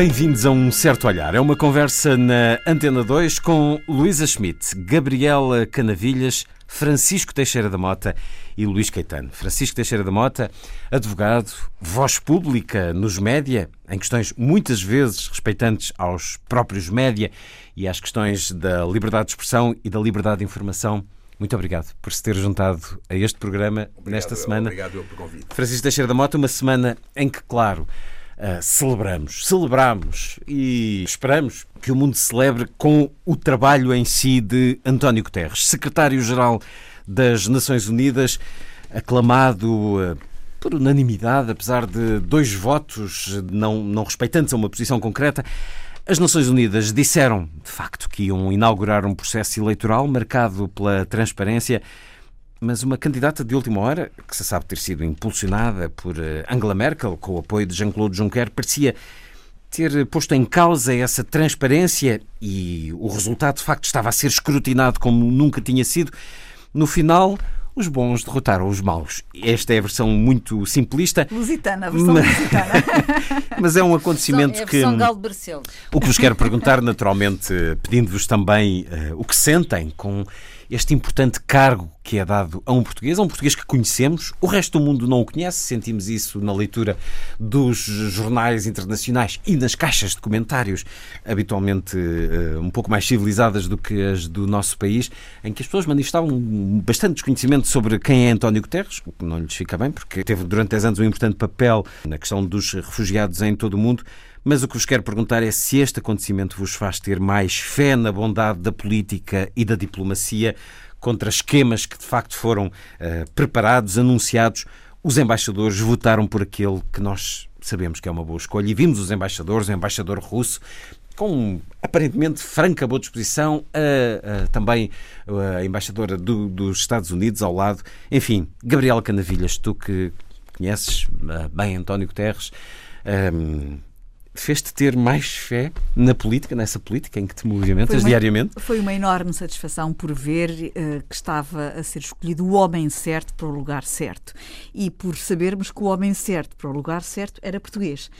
Bem-vindos a um certo olhar. É uma conversa na Antena 2 com Luísa Schmidt, Gabriela Canavilhas, Francisco Teixeira da Mota e Luís Caetano. Francisco Teixeira da Mota, advogado, voz pública nos média, em questões muitas vezes respeitantes aos próprios média e às questões da liberdade de expressão e da liberdade de informação. Muito obrigado por se ter juntado a este programa obrigado, nesta semana. Obrigado pelo convite. Francisco Teixeira da Mota, uma semana em que, claro, Uh, celebramos, celebramos e esperamos que o mundo celebre com o trabalho em si de António Guterres, secretário-geral das Nações Unidas, aclamado uh, por unanimidade, apesar de dois votos não, não respeitantes a uma posição concreta. As Nações Unidas disseram, de facto, que iam inaugurar um processo eleitoral marcado pela transparência mas uma candidata de última hora, que se sabe ter sido impulsionada por eh, Angela Merkel, com o apoio de Jean-Claude Juncker, parecia ter posto em causa essa transparência e o resultado de facto estava a ser escrutinado como nunca tinha sido. No final, os bons derrotaram os maus. Esta é a versão muito simplista. Lusitana, a versão mas... lusitana. mas é um acontecimento é a que. O que vos quero perguntar, naturalmente, pedindo-vos também uh, o que sentem com este importante cargo que é dado a um português, a um português que conhecemos, o resto do mundo não o conhece, sentimos isso na leitura dos jornais internacionais e nas caixas de comentários, habitualmente uh, um pouco mais civilizadas do que as do nosso país, em que as pessoas manifestavam bastante desconhecimento sobre quem é António Guterres, o que não lhes fica bem, porque teve durante 10 anos um importante papel na questão dos refugiados em todo o mundo. Mas o que vos quero perguntar é se este acontecimento vos faz ter mais fé na bondade da política e da diplomacia contra esquemas que de facto foram uh, preparados, anunciados. Os embaixadores votaram por aquele que nós sabemos que é uma boa escolha e vimos os embaixadores, o embaixador russo, com aparentemente franca boa disposição, a, a, também a embaixadora do, dos Estados Unidos ao lado. Enfim, Gabriela Canavilhas, tu que conheces uh, bem António Guterres. Um, fez-te ter mais fé na política, nessa política em que te movimentas foi uma, diariamente? Foi uma enorme satisfação por ver uh, que estava a ser escolhido o homem certo para o lugar certo e por sabermos que o homem certo para o lugar certo era português.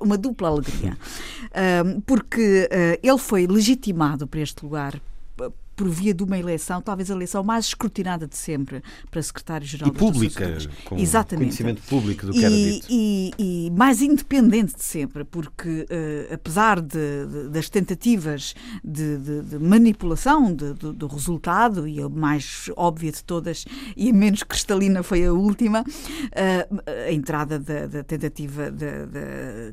Uma dupla alegria. Uh, porque uh, ele foi legitimado para este lugar por via de uma eleição, talvez a eleição mais escrutinada de sempre para secretário-geral e pública, com Exatamente. conhecimento público do que e, era dito. E, e, mais independente de sempre, porque uh, apesar de, de, das tentativas de, de manipulação do resultado, e a mais óbvia de todas e a menos cristalina foi a última, uh, a entrada da, da tentativa da,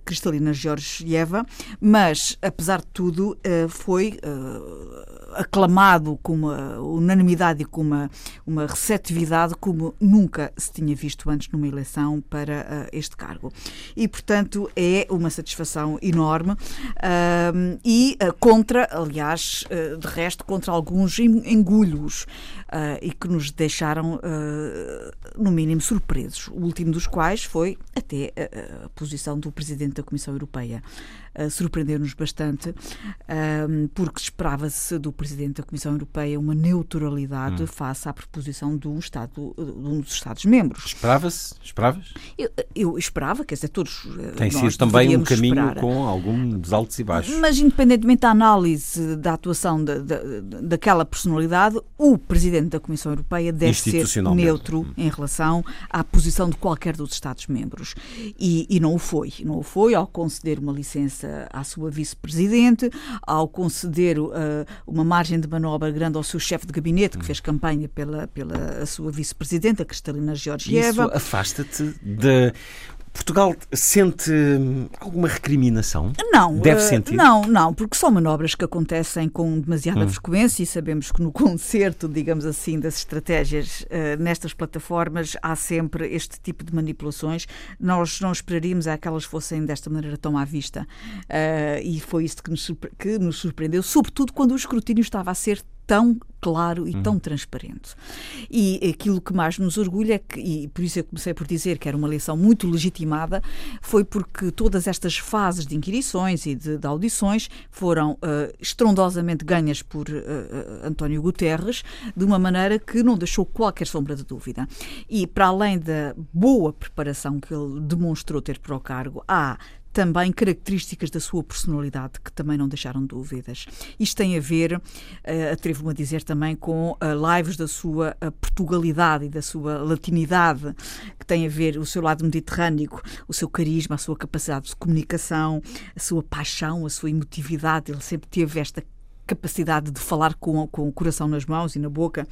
Cristalina Georgieva, mas apesar de tudo uh, foi com uma unanimidade e com uma, uma receptividade como nunca se tinha visto antes numa eleição para uh, este cargo. E, portanto, é uma satisfação enorme uh, e uh, contra, aliás, de resto, contra alguns engulhos e que nos deixaram, no mínimo, surpresos. O último dos quais foi até a posição do Presidente da Comissão Europeia surpreendeu-nos bastante, uh, porque esperava-se do Presidente da Comissão Europeia uma neutralidade hum. face à proposição de um, Estado, de um dos Estados-membros. Esperava-se? Esperavas? Eu, eu, esperava, quer dizer, todos. Tem sido também um caminho esperar. com alguns altos e baixos. Mas, independentemente da análise da atuação de, de, daquela personalidade, o Presidente da Comissão Europeia deve ser neutro hum. em relação à posição de qualquer dos Estados-membros. E, e não o foi. Não o foi ao conceder uma licença à sua vice-presidente, ao conceder uh, uma margem de manobra grande ao seu chefe de gabinete, que fez campanha pela, pela sua vice-presidente, a Cristalina Georgieva. Isso afasta-te de Portugal sente alguma recriminação? Não. Deve uh, sentir? Não, não, porque são manobras que acontecem com demasiada hum. frequência e sabemos que no concerto, digamos assim, das estratégias uh, nestas plataformas há sempre este tipo de manipulações. Nós não esperaríamos é que elas fossem desta maneira tão à vista. Uh, e foi isso que nos surpreendeu, sobretudo quando o escrutínio estava a ser tão claro e uhum. tão transparente. E aquilo que mais nos orgulha, é que, e por isso eu comecei por dizer que era uma eleição muito legitimada, foi porque todas estas fases de inquirições e de, de audições foram uh, estrondosamente ganhas por uh, António Guterres, de uma maneira que não deixou qualquer sombra de dúvida. E para além da boa preparação que ele demonstrou ter para o cargo, há também características da sua personalidade que também não deixaram dúvidas. Isto tem a ver, uh, atrevo-me a dizer também, com uh, lives da sua uh, Portugalidade e da sua latinidade, que tem a ver o seu lado mediterrâneo, o seu carisma, a sua capacidade de comunicação, a sua paixão, a sua emotividade. Ele sempre teve esta capacidade de falar com, com o coração nas mãos e na boca,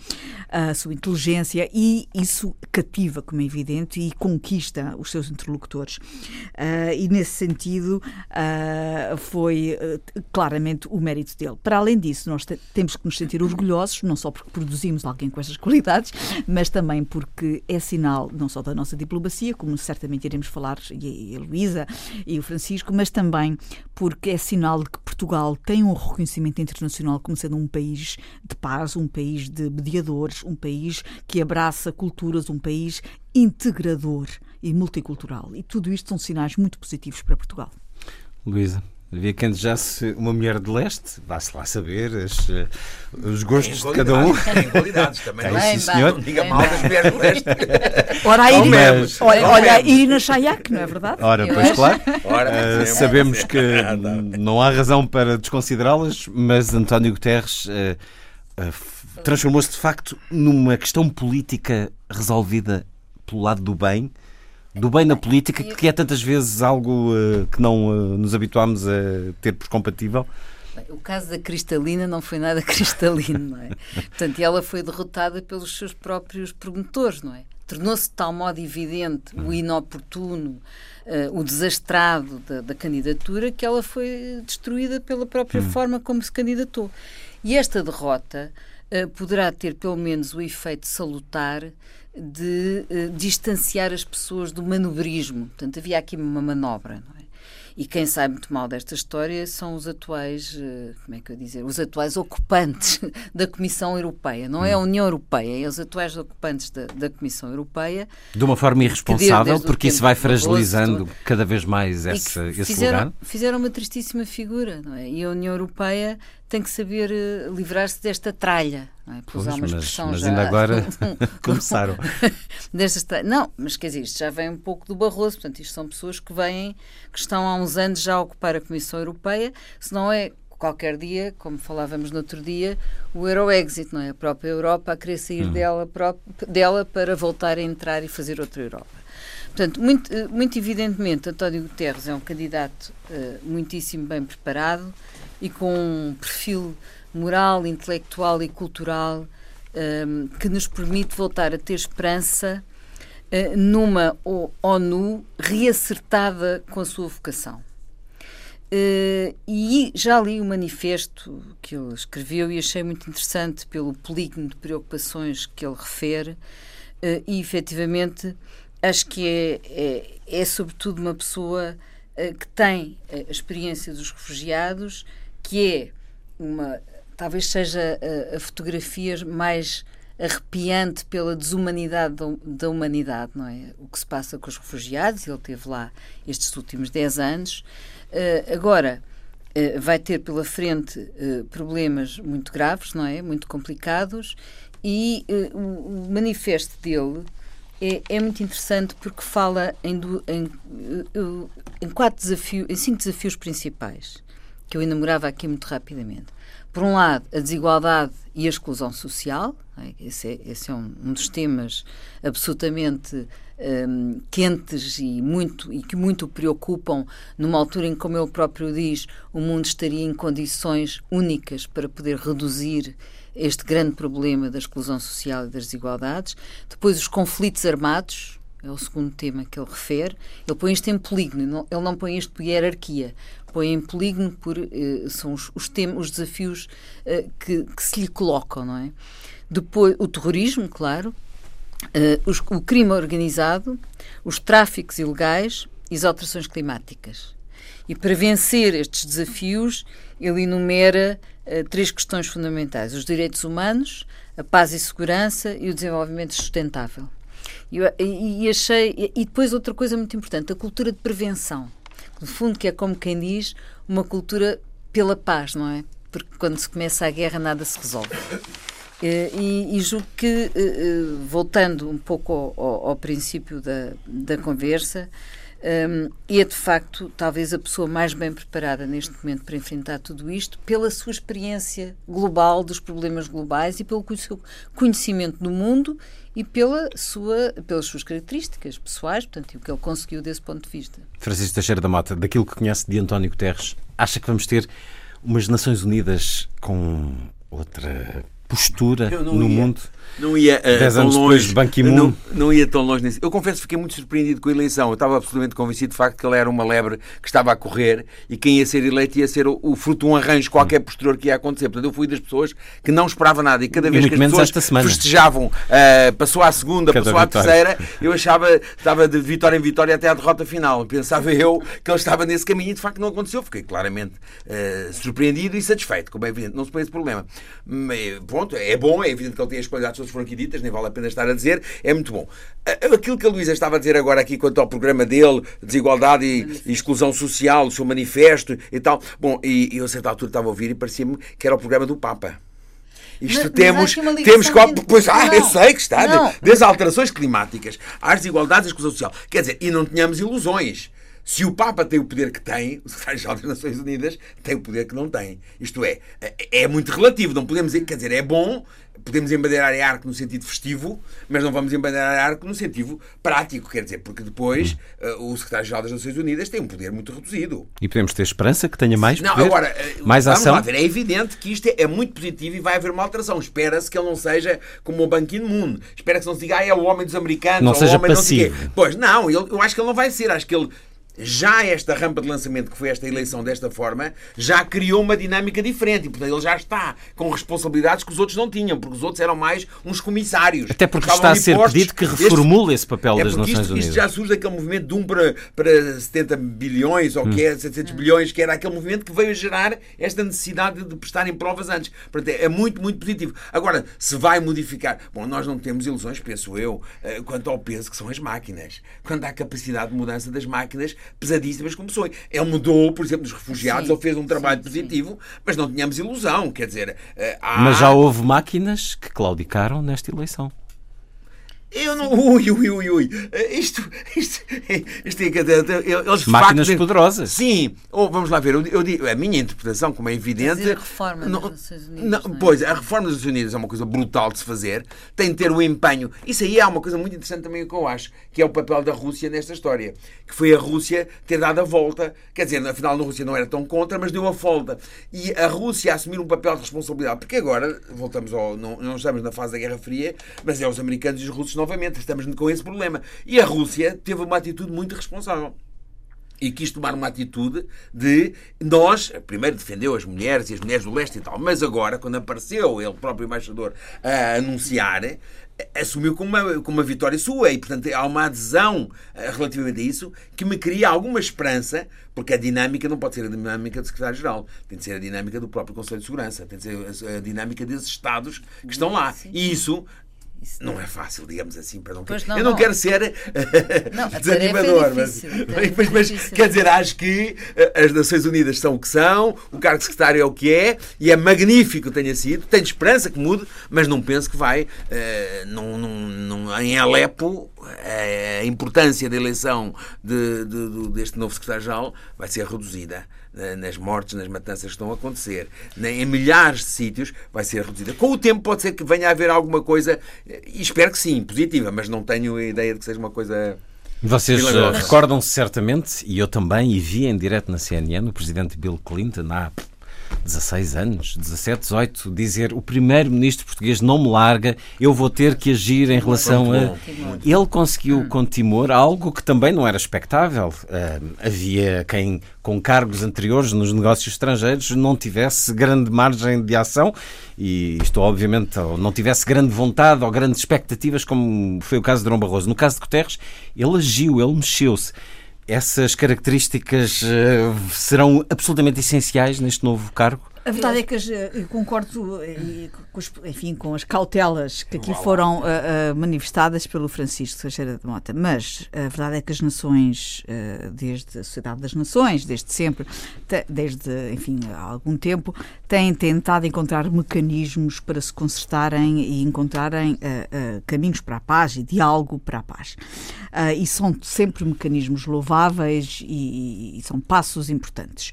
a sua inteligência, e isso cativa, como é evidente, e conquista os seus interlocutores. Uh, e nesse sentido, uh, foi uh, claramente o mérito dele. Para além disso, nós te temos que nos sentir orgulhosos, não só porque produzimos alguém com estas qualidades, mas também porque é sinal não só da nossa diplomacia, como certamente iremos falar, e a Luísa e o Francisco, mas também porque é sinal de que Portugal tem um reconhecimento internacional internacional como sendo um país de paz, um país de mediadores, um país que abraça culturas, um país integrador e multicultural. E tudo isto são sinais muito positivos para Portugal. Luísa. Havia quem desejasse uma mulher de leste, vá-se lá saber as, eh, os gostos de cada um. Tem qualidades também. Tem, sim, senhor. Não diga mal das mulheres de leste. Ora, a Irina, mas, olha, olha a Irina Chayak, não é verdade? Ora, pois claro. Ora, uh, sabemos que não há razão para desconsiderá-las, mas António Guterres uh, uh, transformou-se de facto numa questão política resolvida pelo lado do bem do bem na política, que é tantas vezes algo uh, que não uh, nos habituámos a ter por compatível? O caso da Cristalina não foi nada cristalino, não é? Portanto, ela foi derrotada pelos seus próprios promotores, não é? Tornou-se de tal modo evidente o inoportuno, uh, o desastrado da, da, candidatura, que ela foi destruída pela própria hum. forma como se candidatou. E esta derrota poderá ter pelo menos o efeito salutar de uh, distanciar as pessoas do manobrismo. Portanto, havia aqui uma manobra. É? E quem sai muito mal desta história são os atuais, uh, como é que eu dizer, os atuais ocupantes da Comissão Europeia. Não é a hum. União Europeia, é os atuais ocupantes da, da Comissão Europeia. De uma forma irresponsável, porque isso vai fragilizando cada vez mais essa, esse fizeram, lugar. Fizeram uma tristíssima figura, não é? E a União Europeia tem que saber uh, livrar-se desta tralha. Não é? Pois, uma expressão mas, mas ainda agora começaram. não, mas quer dizer, isto já vem um pouco do Barroso, portanto, isto são pessoas que vêm, que estão há uns anos já a ocupar a Comissão Europeia, se não é qualquer dia, como falávamos no outro dia, o Euro-Exit, não é? A própria Europa a querer sair hum. dela, dela para voltar a entrar e fazer outra Europa. Portanto, muito, eh, muito evidentemente, António Guterres é um candidato uh, muitíssimo bem preparado, e com um perfil moral, intelectual e cultural um, que nos permite voltar a ter esperança uh, numa ONU reacertada com a sua vocação. Uh, e já li o manifesto que ele escreveu e achei muito interessante pelo polígono de preocupações que ele refere, uh, e efetivamente acho que é, é, é sobretudo uma pessoa que tem a experiência dos refugiados que é uma. talvez seja a, a fotografia mais arrepiante pela desumanidade da, da, humanidade, não é? O que se passa com os refugiados, ele teve lá estes últimos 10 anos. Uh, agora, uh, vai ter pela frente uh, problemas muito graves, não é? Muito complicados, e o, manifesto dele é, é, muito interessante porque fala em, em, em quatro desafios, em cinco desafios principais que eu enamorava aqui muito rapidamente. Por um lado, a desigualdade e a exclusão social, é? esse, é, esse é um, um, dos temas absolutamente um, quentes e, muito, e que muito preocupam numa altura em que, como ele próprio diz, o mundo estaria em condições únicas para poder reduzir este grande problema da exclusão social e das desigualdades. Depois, os conflitos armados, é o segundo tema que ele refere. Ele põe isto em polígono, ele não põe isto por hierarquia, põe em polígono por uh, são os, os, os desafios uh, que, que, se lhe colocam, não é? Depois, o terrorismo, claro, uh, os, o crime organizado, os tráficos ilegais e as alterações climáticas. E para vencer estes desafios, ele enumera uh, três questões fundamentais: os direitos humanos, a paz e segurança e o desenvolvimento sustentável. E, e, achei. E depois outra coisa muito importante, a cultura de prevenção. No fundo, que é como quem diz, uma cultura pela paz, não é? Porque quando se começa a guerra nada se resolve. E, e julgo que, eh, eh, voltando um pouco ao, ao princípio da, da conversa, um, é de facto talvez a pessoa mais bem preparada neste momento para enfrentar tudo isto, pela sua experiência global dos problemas globais e pelo seu conhecimento do mundo e pela sua, pelas suas características pessoais, portanto, e o que ele conseguiu desse ponto de vista. Francisco Teixeira da Mota, daquilo que conhece de António Guterres, acha que vamos ter umas Nações Unidas com outra postura no ia, mundo? Não ia uh, Dez anos longe, depois de. Não, não, ia tão longe nisso. Eu confesso que fiquei muito surpreendido com a eleição. Eu estava absolutamente convencido de facto que ele era uma lebre que estava a correr e quem ia ser eleito ia ser o, o fruto de um arranjo qualquer posterior que ia acontecer. Portanto, eu fui das pessoas que não esperava nada e cada vez e que as pessoas festejavam, uh, passou à segunda, cada passou vitória. à terceira, eu achava estava de vitória em vitória até à derrota final. Pensava eu que ele estava nesse caminho e de facto não aconteceu. Fiquei claramente uh, surpreendido e satisfeito, como é evidente. Não se põe esse problema. Mas, pronto, é bom, é evidente que ele tem as qualidades todas foram aqui ditas, nem vale a pena estar a dizer, é muito bom. Aquilo que a Luísa estava a dizer agora aqui quanto ao programa dele, desigualdade e, e exclusão social, o seu manifesto e tal, bom, e, e eu a certa altura estava a ouvir e parecia-me que era o programa do Papa. Isto mas, temos, mas temos que, pois, ah, eu sei que está, não. desde alterações climáticas às desigualdades e exclusão social. Quer dizer, e não tínhamos ilusões. Se o Papa tem o poder que tem, o Secretário-Geral das Nações Unidas tem o poder que não tem. Isto é, é, é muito relativo. Não podemos dizer, quer dizer, é bom, podemos embandeirar a arco no sentido festivo, mas não vamos embandeirar a arco no sentido prático, quer dizer, porque depois uh, o Secretário-Geral das Nações Unidas tem um poder muito reduzido. E podemos ter esperança que tenha mais poder, não, agora, uh, mais vamos ação? Lá ver, é evidente que isto é, é muito positivo e vai haver uma alteração. Espera-se que ele não seja como o Ban Ki-moon. Espera que não se diga, ah, é o homem dos americanos, não ou seja o homem passivo. Não pois não, eu, eu acho que ele não vai ser. Acho que ele já esta rampa de lançamento que foi esta eleição desta forma, já criou uma dinâmica diferente e, portanto, ele já está com responsabilidades que os outros não tinham, porque os outros eram mais uns comissários. Até porque está a ser pedido que reformule este, esse papel é das Nações isto, Unidas. Isto já surge daquele movimento de 1 para, para 70 bilhões, ou hum. que é 700 bilhões, que era aquele movimento que veio a gerar esta necessidade de prestarem provas antes. Portanto, é muito, muito positivo. Agora, se vai modificar... Bom, nós não temos ilusões, penso eu, eh, quanto ao peso que são as máquinas. Quando há capacidade de mudança das máquinas, pesadíssimas como são. Ele mudou, por exemplo, dos refugiados, sim, ele fez um trabalho sim, positivo, sim. mas não tínhamos ilusão. Quer dizer, eh, há... Mas já houve máquinas que claudicaram nesta eleição. Eu não. Ui, ui, ui, ui. Isto. Isto. Isto é. Eles Máquinas facto, poderosas. Sim. Ou, vamos lá ver. Eu, eu digo, a minha interpretação, como é evidente. a reforma não, das Nações Unidas. Não, não é? Pois, a reforma das Nações Unidas é uma coisa brutal de se fazer. Tem de ter o empenho. Isso aí é uma coisa muito interessante também que eu acho, que é o papel da Rússia nesta história. Que foi a Rússia ter dado a volta. Quer dizer, afinal, a Rússia não era tão contra, mas deu a volta. E a Rússia assumir um papel de responsabilidade. Porque agora, voltamos ao. Não, não estamos na fase da Guerra Fria, mas é os americanos e os russos novamente. Estamos com esse problema. E a Rússia teve uma atitude muito responsável e quis tomar uma atitude de nós, primeiro defendeu as mulheres e as mulheres do leste e tal, mas agora, quando apareceu ele próprio embaixador a anunciar, assumiu como uma, como uma vitória sua e, portanto, há uma adesão eh, relativamente a isso que me cria alguma esperança, porque a dinâmica não pode ser a dinâmica do secretário-geral, tem de ser a dinâmica do próprio Conselho de Segurança, tem de ser a dinâmica desses Estados que estão lá. E isso isso não é fácil, digamos assim, para não, não Eu não, não, quero ser não, desanimador, é difícil, mas, mas, quer dizer, acho que eh, as Nações Unidas são o que são, o cargo de secretário é o que é, e é magnífico que tenha sido. Tenho esperança que mude, mas não penso que vai. Uh, não, não, em Alepo, a importância da eleição de, de, de, deste novo secretário-geral vai ser reduzida nas mortes, nas matanças que estão a acontecer, em milhares de sítios, vai ser reduzida. Com o tempo pode ser que venha a haver alguma coisa, e espero que sim, positiva, mas não tenho a ideia de que seja uma coisa. Vocês eh, recordam-se certamente, e eu também, e vi em direto na CNN, o presidente Bill Clinton há 16 anos, 17, 18, dizer o primeiro-ministro português não me larga, eu vou ter que agir em relação a. Ele conseguiu com Timor algo que também não era expectável. Uh, havia quem, com cargos anteriores nos negócios estrangeiros, não tivesse grande margem de ação e isto, obviamente, não tivesse grande vontade ou grandes expectativas, como foi o caso de Dom Barroso. No caso de Guterres, ele agiu, ele mexeu-se. Essas características uh, serão absolutamente essenciais neste novo cargo? A verdade é que as, eh, eu concordo eh, com, os, enfim, com as cautelas que aqui foram uh, uh, manifestadas pelo Francisco Teixeira de Mota, mas a verdade é que as nações, uh, desde a Sociedade das Nações, desde sempre, desde enfim, há algum tempo, têm tentado encontrar mecanismos para se consertarem e encontrarem caminhos para a paz e diálogo para a paz. e são sempre mecanismos louváveis e, e são passos importantes.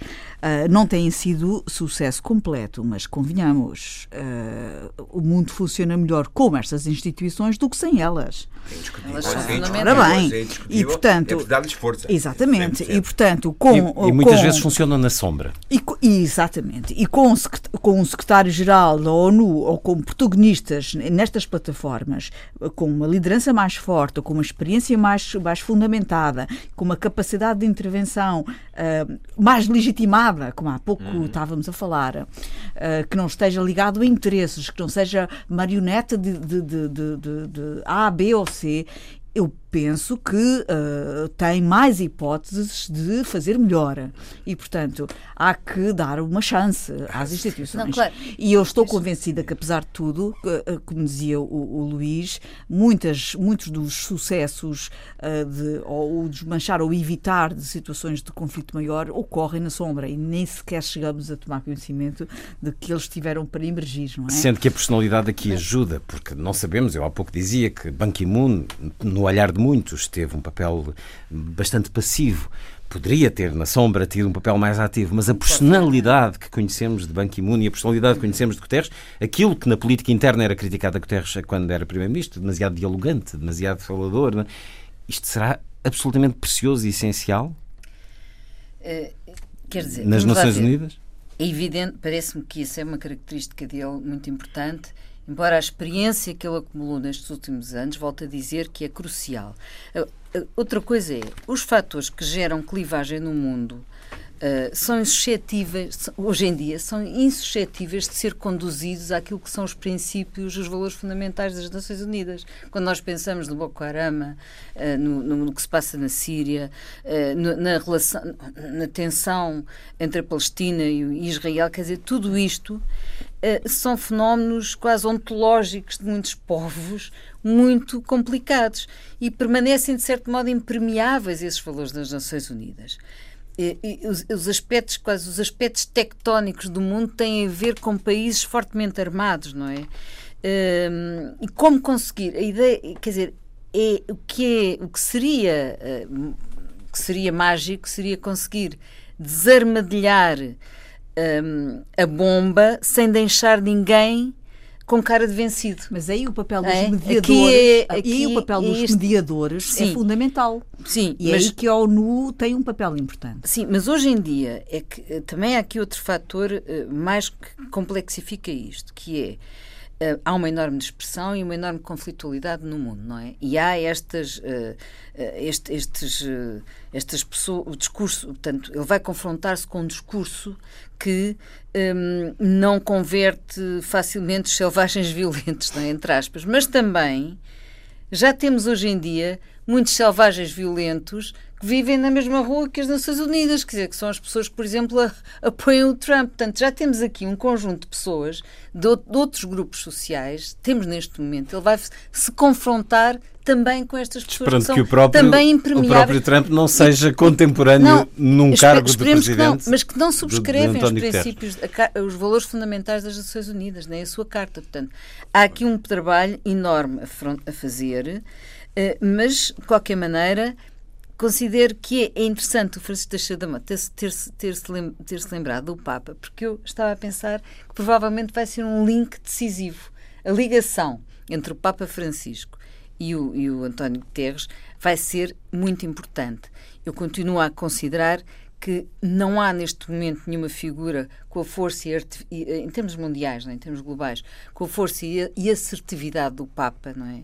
não têm sido sucesso completo, mas convenhamos, uh, o mundo funciona melhor com estas instituições do que sem elas. É indiscutível. Ora bem, é e, portanto- é dar-lhes força. Exatamente. Sempre, E sempre. portanto, com E, e muitas com- vezes funcionam na sombra. E, e, exatamente. E com, com o secretário-geral da ONU ou com protagonistas nestas plataformas, com uma liderança mais forte, com uma experiência mais, mais fundamentada, com uma capacidade de intervenção ah, mais legitimada, como há pouco estávamos a falar, ah, que não esteja ligado a interesses, que não seja marioneta de, de, de, de, de- de A, B ou C, eu penso que uh, tem mais hipóteses de fazer melhor. E, portanto, há que dar uma chance às instituições. Não, claro. E eu estou convencida que, apesar de tudo, uh, uh, como dizia o, o Luís, muitas, muitos dos sucessos uh, de, ou o desmanchar ou evitar de situações de conflito maior ocorrem na sombra e nem sequer chegamos a tomar conhecimento de que eles tiveram para emergir, não é? Sendo que a personalidade aqui ajuda, porque não sabemos, eu há pouco dizia que Ban Ki-moon, no olhar de muitos, teve um papel bastante passivo. Poderia ter, na sombra, tido um papel mais ativo, mas a personalidade que conhecemos de Ban Ki-moon e a personalidade que conhecemos de Guterres, aquilo que na política interna era criticado a Guterres quando era Primeiro-Ministro, demasiado dialogante, demasiado falador, é? isto será absolutamente precioso e essencial Eh, quer dizer, nas Nações. Unidas? É evidente, parece-me que isso é uma característica dele muito importante, embora a experiência que ele acumulou nestes últimos anos, volto a dizer que é crucial. Outra coisa é, os fatores que geram clivagem no mundo ah, são insuscetíveis, hoje em dia, são insuscetíveis de ser conduzidos àquilo que são os princípios, os valores fundamentais das Nações Unidas. Quando nós pensamos no Boko Haram, ah, no, no- que se passa na Síria, ah, no- na relação, na tensão entre a Palestina e Israel, quer dizer, tudo isto eh, são fenómenos quase ontológicos de muitos povos, muito complicados e permanecem, de certo modo, impermeáveis esses valores das Nações Unidas. E- e os, os aspectos, quase os aspectos tectónicos do mundo têm a ver com países fortemente armados, não é? Hum, e como conseguir? A ideia, quer dizer, é o que é, o que seria, eh, que seria mágico, seria conseguir desarmadilhar hum, a bomba sem deixar ninguém com cara de vencido. Mas aí o papel dos É? mediadores, Aqui é- e aí aqui o papel é dos este- mediadores é Sim. fundamental. Sim, E é mas aí que a ONU tem um papel importante. Sim, mas hoje em dia é que eh, também há aqui outro fator eh, mais que complexifica isto, que é eh, há uma enorme dispersão e uma enorme conflitualidade no mundo, não é? E há estas, eh, eh, este- estes, estas pessoas, o discurso, portanto, ele vai confrontar-se com um discurso que hum, não converte facilmente os selvagens violentos, não é? entre aspas, mas também já temos hoje em dia muitos selvagens violentos que vivem na mesma rua que as Nações Unidas, quer dizer, que são as pessoas que, por exemplo, a- apoiam o Trump. Portanto, já temos aqui um conjunto de pessoas de, de outros grupos sociais, temos neste momento, ele vai se confrontar também com estas pessoas Esperando que são que o próprio, também o impermeáveis. próprio Trump não seja contemporâneo Não, num cargo de esperemos que não, presidente. mas que não subscrevem os princípios, a os valores fundamentais das Nações Unidas, nem a sua carta. Portanto, há aqui um trabalho enorme a, fron- a fazer, mas, de qualquer maneira, considero que é, interessante o Francisco Teixeira da Mota ter-se ter-se- ter-se lem- ter-se lembrado do Papa, porque eu estava a pensar que provavelmente vai ser um link decisivo. A ligação entre o Papa Francisco e o, e o António Guterres vai ser muito importante. Eu continuo a considerar que não há neste momento nenhuma figura com a força e, eh, em termos mundiais, não é? em termos globais, com a força e, a- e assertividade do Papa, não é?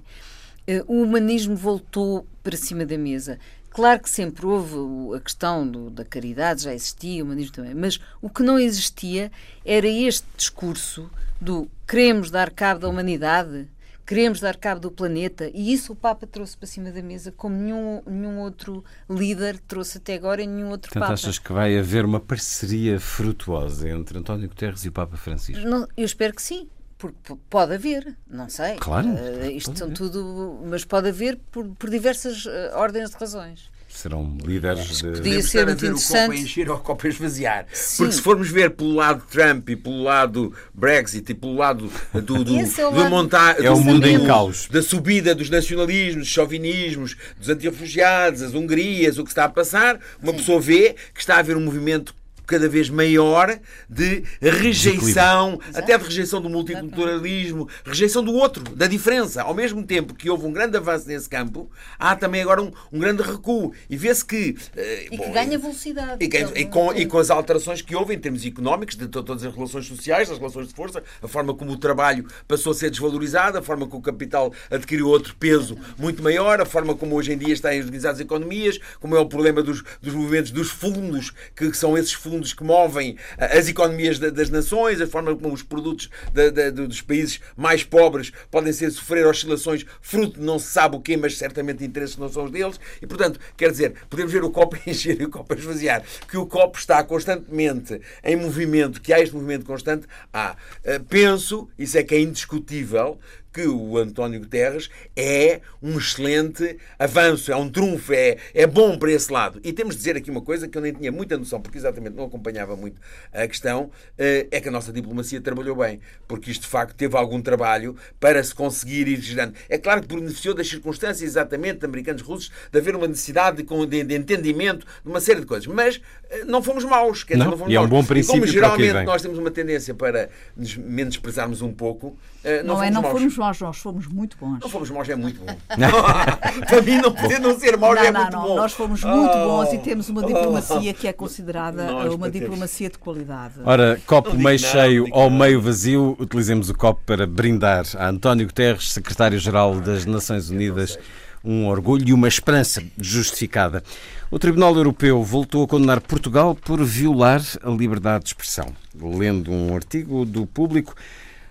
Eh, O humanismo voltou para cima da mesa. Claro que sempre houve a questão do- da caridade, já existia, o humanismo também, mas o que não existia era este discurso do queremos dar cabo da humanidade, queremos dar cabo do planeta, e isso o Papa trouxe para cima da mesa, como nenhum, nenhum outro líder trouxe até agora nenhum outro Portanto, Papa. achas que vai haver uma parceria frutuosa entre António Guterres e o Papa Francisco? Não, eu espero que sim. Porque pode haver, não sei. Claro, Uh, isto são tudo. Mas pode haver por, por diversas uh, ordens de razões. Serão líderes de. Podia ser muito ver o copo interessante. a encher ou o copo a esvaziar. Sim. Porque se formos ver pelo lado Trump e pelo lado Brexit e pelo lado do, do, é o do lado- monta- É o do- mundo em caos. Da subida dos nacionalismos, dos chauvinismos, dos antirrefugiados, as Hungrias, o que está a passar, uma pessoa vê que está a haver um movimento cada vez maior de rejeição, até de rejeição do multiculturalismo, rejeição do outro, da diferença. Ao mesmo tempo que houve um grande avanço nesse campo, há também agora um, um grande recuo. E vê-se que. eh, E bom, que ganha velocidade. e, Então, e com, e com as alterações que houve em termos económicos, de to- todas as relações sociais, as relações de força, a forma como o trabalho passou a ser desvalorizado, a forma como o capital adquiriu outro peso muito maior, a forma como hoje em dia estão organizadas as economias, como é o problema dos, dos movimentos dos fundos, que são esses fundos que movem ah, as economias da- das nações, a forma como os produtos dos países mais pobres podem ser sofrer oscilações fruto de não se sabe o quê, mas certamente interesses não são os deles. E, portanto, quer dizer, podemos ver o copo encher e o copo esvaziar. Que o copo está constantemente em movimento, que há este movimento constante, há. Eh, Penso, isso é que é indiscutível, que o António Guterres é um excelente avanço, é um trunfo, é, é bom para esse lado. E temos de dizer aqui uma coisa que eu nem tinha muita noção, porque exatamente não acompanhava muito a questão, eh, é que a nossa diplomacia trabalhou bem, porque isto de facto teve algum trabalho para se conseguir ir gerando. É claro que beneficiou das circunstâncias exatamente de americanos russos, de haver uma necessidade de, de- entendimento de uma série de coisas, mas eh, não fomos maus. Quer dizer, Não, não fomos e é um maus. bom E princípio como para o que geralmente nós temos uma tendência para nos menosprezarmos um pouco, eh, não, Não, é, fomos não maus. fomos maus, nós fomos muito bons. Não fomos maus, é muito bom. Para mim, não poder não ser maus não, é não, muito não. bom. Nós fomos muito Oh, bons e temos uma oh. diplomacia que é considerada Nós uma batemos. diplomacia de qualidade. Ora, copo meio cheio ou meio vazio, utilizemos o copo para brindar a António Guterres, secretário-geral das Nações Unidas, um orgulho e uma esperança justificada. O Tribunal Europeu voltou a condenar Portugal por violar a liberdade de expressão. Lendo um artigo do público,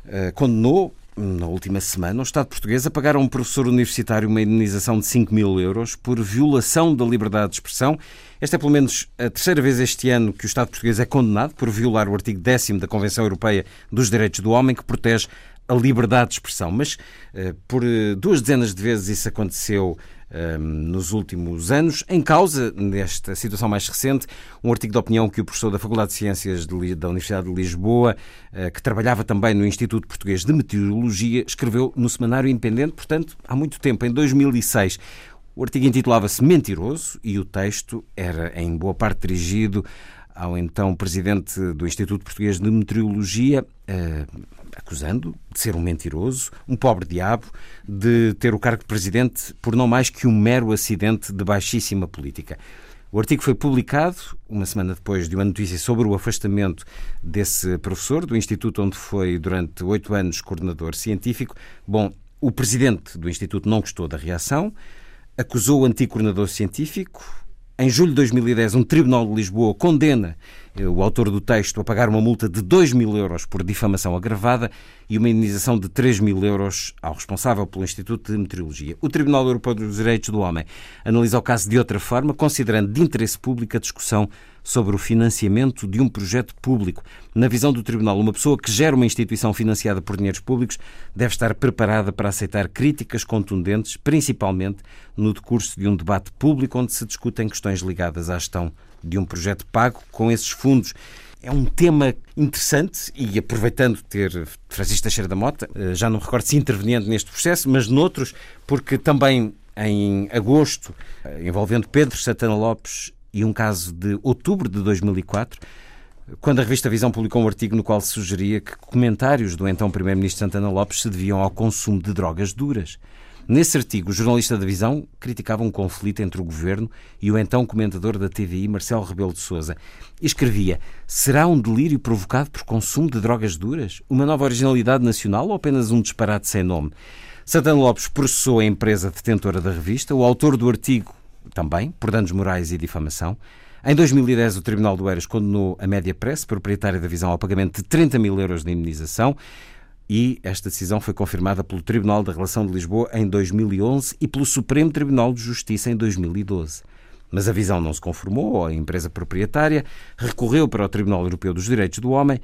eh, condenou na última semana, o Estado português a pagar a um professor universitário uma indenização de 5 mil euros por violação da liberdade de expressão. Esta é pelo menos a terceira vez este ano que o Estado português é condenado por violar o artigo 10 da Convenção Europeia dos Direitos do Homem, que protege a liberdade de expressão. Mas eh, por eh, duas dezenas de vezes isso aconteceu eh, nos últimos anos. Em causa, nesta situação mais recente, um artigo de opinião que o professor da Faculdade de Ciências de da Universidade de Lisboa, eh, que trabalhava também no Instituto Português de Meteorologia, escreveu no Semanário Independente, portanto, há muito tempo, em 2006. O artigo intitulava-se Mentiroso e o texto era, em boa parte, dirigido ao então presidente do Instituto Português de Meteorologia, eh, acusando de ser um mentiroso, um pobre diabo, de ter o cargo de presidente por não mais que um mero acidente de baixíssima política. O artigo foi publicado uma semana depois de uma notícia sobre o afastamento desse professor do Instituto, onde foi durante oito anos coordenador científico. Bom, o presidente do Instituto não gostou da reação, acusou o antigo coordenador científico. Em julho de 2010, um tribunal de Lisboa condena o autor do texto a pagar uma multa de 2 mil euros por difamação agravada e uma indenização de 3 mil euros ao responsável pelo Instituto de Meteorologia. O Tribunal Europeu dos Direitos do Homem analisa o caso de outra forma, considerando de interesse público a discussão sobre o financiamento de um projeto público. Na visão do Tribunal, uma pessoa que gera uma instituição financiada por dinheiros públicos deve estar preparada para aceitar críticas contundentes, principalmente no decurso de um debate público onde se discutem questões ligadas à gestão de um projeto pago com esses fundos. É um tema interessante e aproveitando ter Francisco Teixeira da Mota, eh, já não recordo se interveniente neste processo, mas noutros, porque também em agosto, eh, envolvendo Pedro Santana Lopes e um caso de outubro de 2004, quando a revista Visão publicou um artigo no qual sugeria que comentários do então Primeiro-Ministro Santana Lopes se deviam ao consumo de drogas duras. Nesse artigo, o jornalista da Visão criticava um conflito entre o governo e o então comentador da TVI, Marcelo Rebelo de Sousa, e escrevia: Será um delírio provocado por consumo de drogas duras? Uma nova originalidade nacional ou apenas um disparate sem nome? Santana Lopes processou a empresa detentora da revista, o autor do artigo também, por danos morais e difamação. Em 2010, o Tribunal do Eiras condenou a Média Press, proprietária da Visão, ao pagamento de 30 mil euros de indemnização. E esta decisão foi confirmada pelo Tribunal da Relação de Lisboa em 2011 e pelo Supremo Tribunal de Justiça em 2012. Mas a visão não se conformou, a empresa proprietária recorreu para o Tribunal Europeu dos Direitos do Homem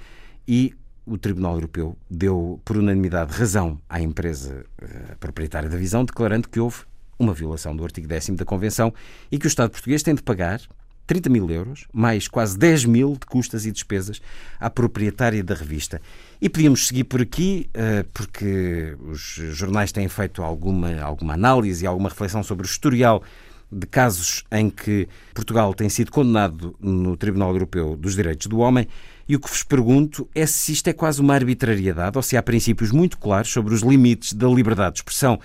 e o Tribunal Europeu deu por unanimidade razão à empresa uh, proprietária da visão, declarando que houve uma violação do artigo 10 da Convenção e que o Estado português tem de pagar 30 mil euros, mais quase 10 mil de custas e despesas à proprietária da revista. E podíamos seguir por aqui, uh, porque os jornais têm feito alguma, alguma análise e alguma reflexão sobre o historial de casos em que Portugal tem sido condenado no Tribunal Europeu dos Direitos do Homem. E o que vos pergunto é se isto é quase uma arbitrariedade ou se há princípios muito claros sobre os limites da liberdade de expressão.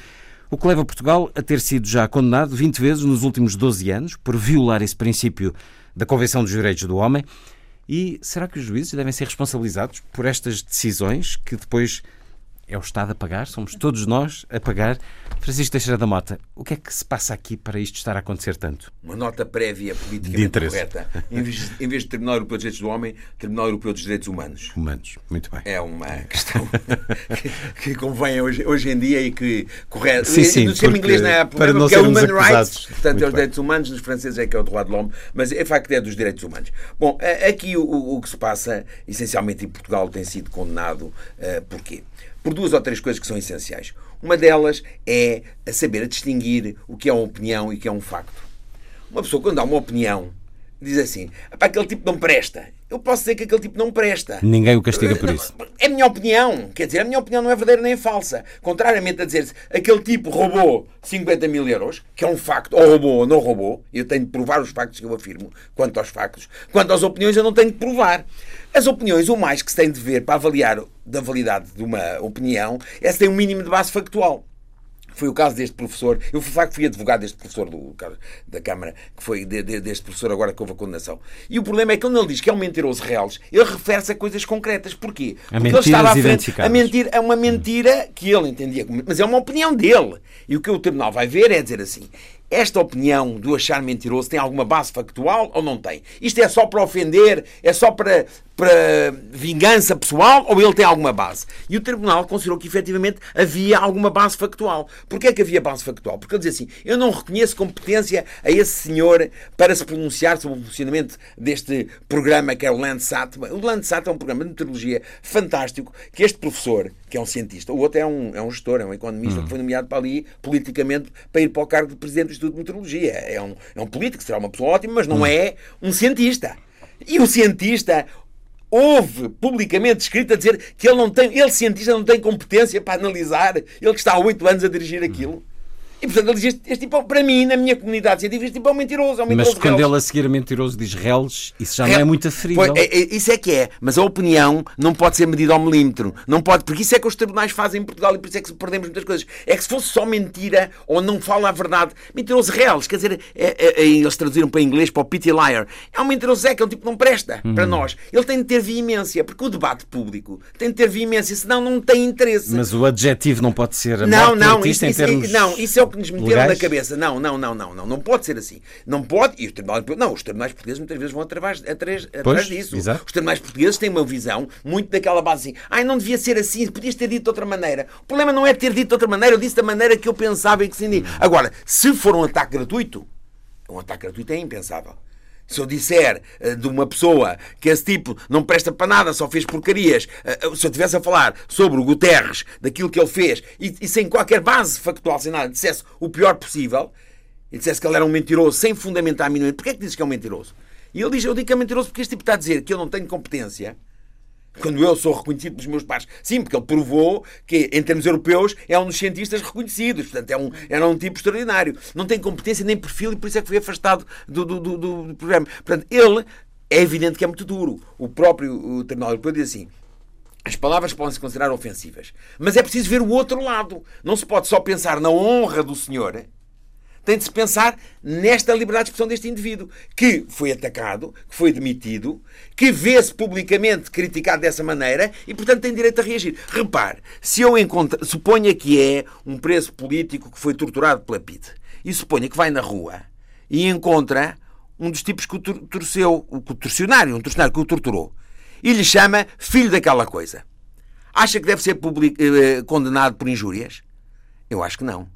O que leva Portugal a ter sido já condenado 20 vezes nos últimos 12 anos por violar esse princípio da Convenção dos Direitos do Homem. E será que os juízes devem ser responsabilizados por estas decisões que depois é o Estado a pagar, somos todos nós a pagar. Francisco Teixeira da Mota, o que é que se passa aqui para isto estar a acontecer tanto? Uma nota prévia politicamente correta. Em vez, em vez de Tribunal Europeu dos Direitos do Homem, Tribunal Europeu dos Direitos Humanos. Humanos, muito bem. É uma questão que, que, convém hoje, hoje em dia e que correto. Sim, sim, no sistema inglês não é para não é Human acusados. Rights, portanto muito é os bem. direitos humanos, nos franceses é que é o droit de l'homme, mas é facto é dos direitos humanos. Bom, aqui o, o, que se passa, essencialmente em Portugal, tem sido condenado, uh, porquê? Por duas ou três coisas que são essenciais. Uma delas é a saber a distinguir o que é uma opinião e o que é um facto. Uma pessoa, quando dá uma opinião, diz assim: aquele tipo não presta. Eu posso dizer que aquele tipo não presta. Ninguém o castiga por isso. É a minha opinião. Quer dizer, a minha opinião não é verdadeira nem falsa. Contrariamente a dizer aquele tipo roubou 50 mil euros, que é um facto, ou roubou ou não roubou, eu tenho de provar os factos que eu afirmo, quanto aos factos. Quanto às opiniões, eu não tenho de provar. As opiniões, o mais que se tem de ver para avaliar da validade de uma opinião é se tem um mínimo de base factual. Foi o caso deste professor. Eu, de facto, fui advogado deste professor do, da Câmara, que foi de, de, deste professor agora que houve a condenação. E o problema é que quando ele diz que é um mentiroso reales, ele refere-se a coisas concretas. Porquê? A Porque ele estava à frente a mentir. É uma mentira que ele entendia como. Mas é uma opinião dele. E o que o tribunal vai ver é dizer assim: esta opinião do achar mentiroso tem alguma base factual ou não tem? Isto é só para ofender? É só para, para vingança pessoal ou ele tem alguma base? E o Tribunal considerou que efetivamente havia alguma base factual. Porquê é que havia base factual? Porque ele dizia assim: eu não reconheço competência a esse senhor para se pronunciar sobre o funcionamento deste programa que é o Landsat. O Landsat é um programa de meteorologia fantástico que este professor, que é um cientista, o outro é um, é um gestor, é um economista que foi nomeado para ali politicamente para ir para o cargo de presidente do Instituto de Meteorologia. É um, é um político, será uma pessoa ótima, mas não hum. é um cientista. E o cientista houve publicamente escrito a dizer que ele não tem, ele cientista não tem competência para analisar, ele que está há oito anos a dirigir aquilo. E portanto ele diz: este, este tipo, para mim, na minha comunidade científica, este tipo é um mentiroso. É um mentiroso mas quando ele a seguir a mentiroso diz reles, isso já não é muito aferível. É, é, isso é que é. Mas a opinião não pode ser medida ao milímetro. Não pode, porque isso é que os tribunais fazem em Portugal e por isso é que perdemos muitas coisas. É que se fosse só mentira ou não fala a verdade, mentiroso reles, quer dizer, é, é, é eles traduziram para inglês para o pity liar. É um mentiroso é que é um tipo que não presta para hum. nós. Ele tem de ter veemência, porque o debate público tem de ter veemência, senão não tem interesse. Mas o adjetivo não pode ser não, não, isso, isso, não, isso é o que nos meteram na cabeça. Não, não, não, não, não. Não pode ser assim. Não pode. E os tribunais, não, os tribunais portugueses muitas vezes vão atrás, atrás, atrás pois, disso. Exato. Os tribunais portugueses têm uma visão muito daquela base assim. Ai, não devia ser assim, podias ter dito de outra maneira. O problema não é ter dito de outra maneira, eu disse da maneira que eu pensava e que se Agora, se for um ataque gratuito, um ataque gratuito é impensável. Se eu disser uh, de uma pessoa que esse tipo não presta para nada, só fez porcarias, uh, se eu estivesse a falar sobre o Guterres, daquilo que ele fez, e, e, sem qualquer base factual, sem nada, dissesse o pior possível, e dissesse que ele era um mentiroso sem fundamentar minimamente, porquê é que dizes que é um mentiroso? E ele diz, eu digo que é mentiroso porque este tipo está a dizer que eu não tenho competência quando eu sou reconhecido pelos meus pais. Sim, porque ele provou que, em termos europeus, é um dos cientistas reconhecidos. Portanto, é um, era um tipo extraordinário. Não tem competência nem perfil e por isso é que foi afastado do, do, do, do programa. Portanto, ele é evidente que é muito duro. O próprio o Tribunal Europeu diz assim. As palavras podem se considerar ofensivas. Mas é preciso ver o outro lado. Não se pode só pensar na honra do senhor tem de se pensar nesta liberdade de expressão deste indivíduo, que foi atacado, que foi demitido, que vê-se publicamente criticado dessa maneira e, portanto, tem direito a reagir. Repare, se eu encontro, suponha que é um preso político que foi torturado pela PID, e suponha que vai na rua e encontra um dos tipos que o torceu, o torcionário, um torcionário que o torturou, e lhe chama filho daquela coisa. Acha que deve ser public, eh, condenado por injúrias? Eu acho que não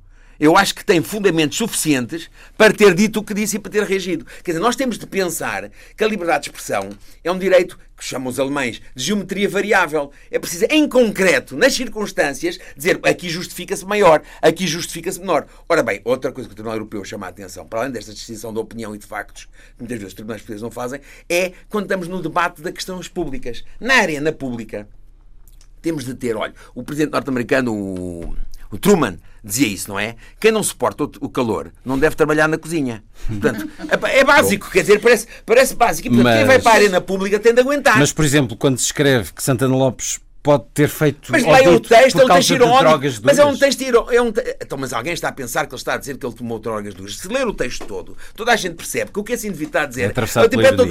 eu acho que tem fundamentos suficientes para ter dito o que disse e para ter reagido. Quer dizer, nós temos de pensar que a liberdade de expressão é um direito que chamam os alemães de geometria variável. É preciso, em concreto, nas circunstâncias, dizer aqui justifica-se maior, aqui justifica-se menor. Ora bem, outra coisa que o Tribunal Europeu chama a atenção, para além desta distinção de opinião e de factos, que muitas vezes os tribunais portugueses não fazem, é quando estamos no debate das questões públicas. Na arena pública, temos de ter, olha, o presidente norte-americano, o, Truman, dizia isso, não é? Quem não suporta o calor não deve trabalhar na cozinha. Portanto, é, é básico, quer dizer, parece, parece básico. E, portanto, mas, quem vai para a arena pública tem de aguentar. Mas, por exemplo, quando se escreve que Santana Lopes pode ter feito mas leia o texto, é um texto irónico. Mas é um texto irónico. É um te... então, mas alguém está a pensar que ele está a dizer que ele tomou drogas duras. Se ler o texto todo, toda a gente percebe que o que esse indivíduo está a dizer. É tipo, é todo...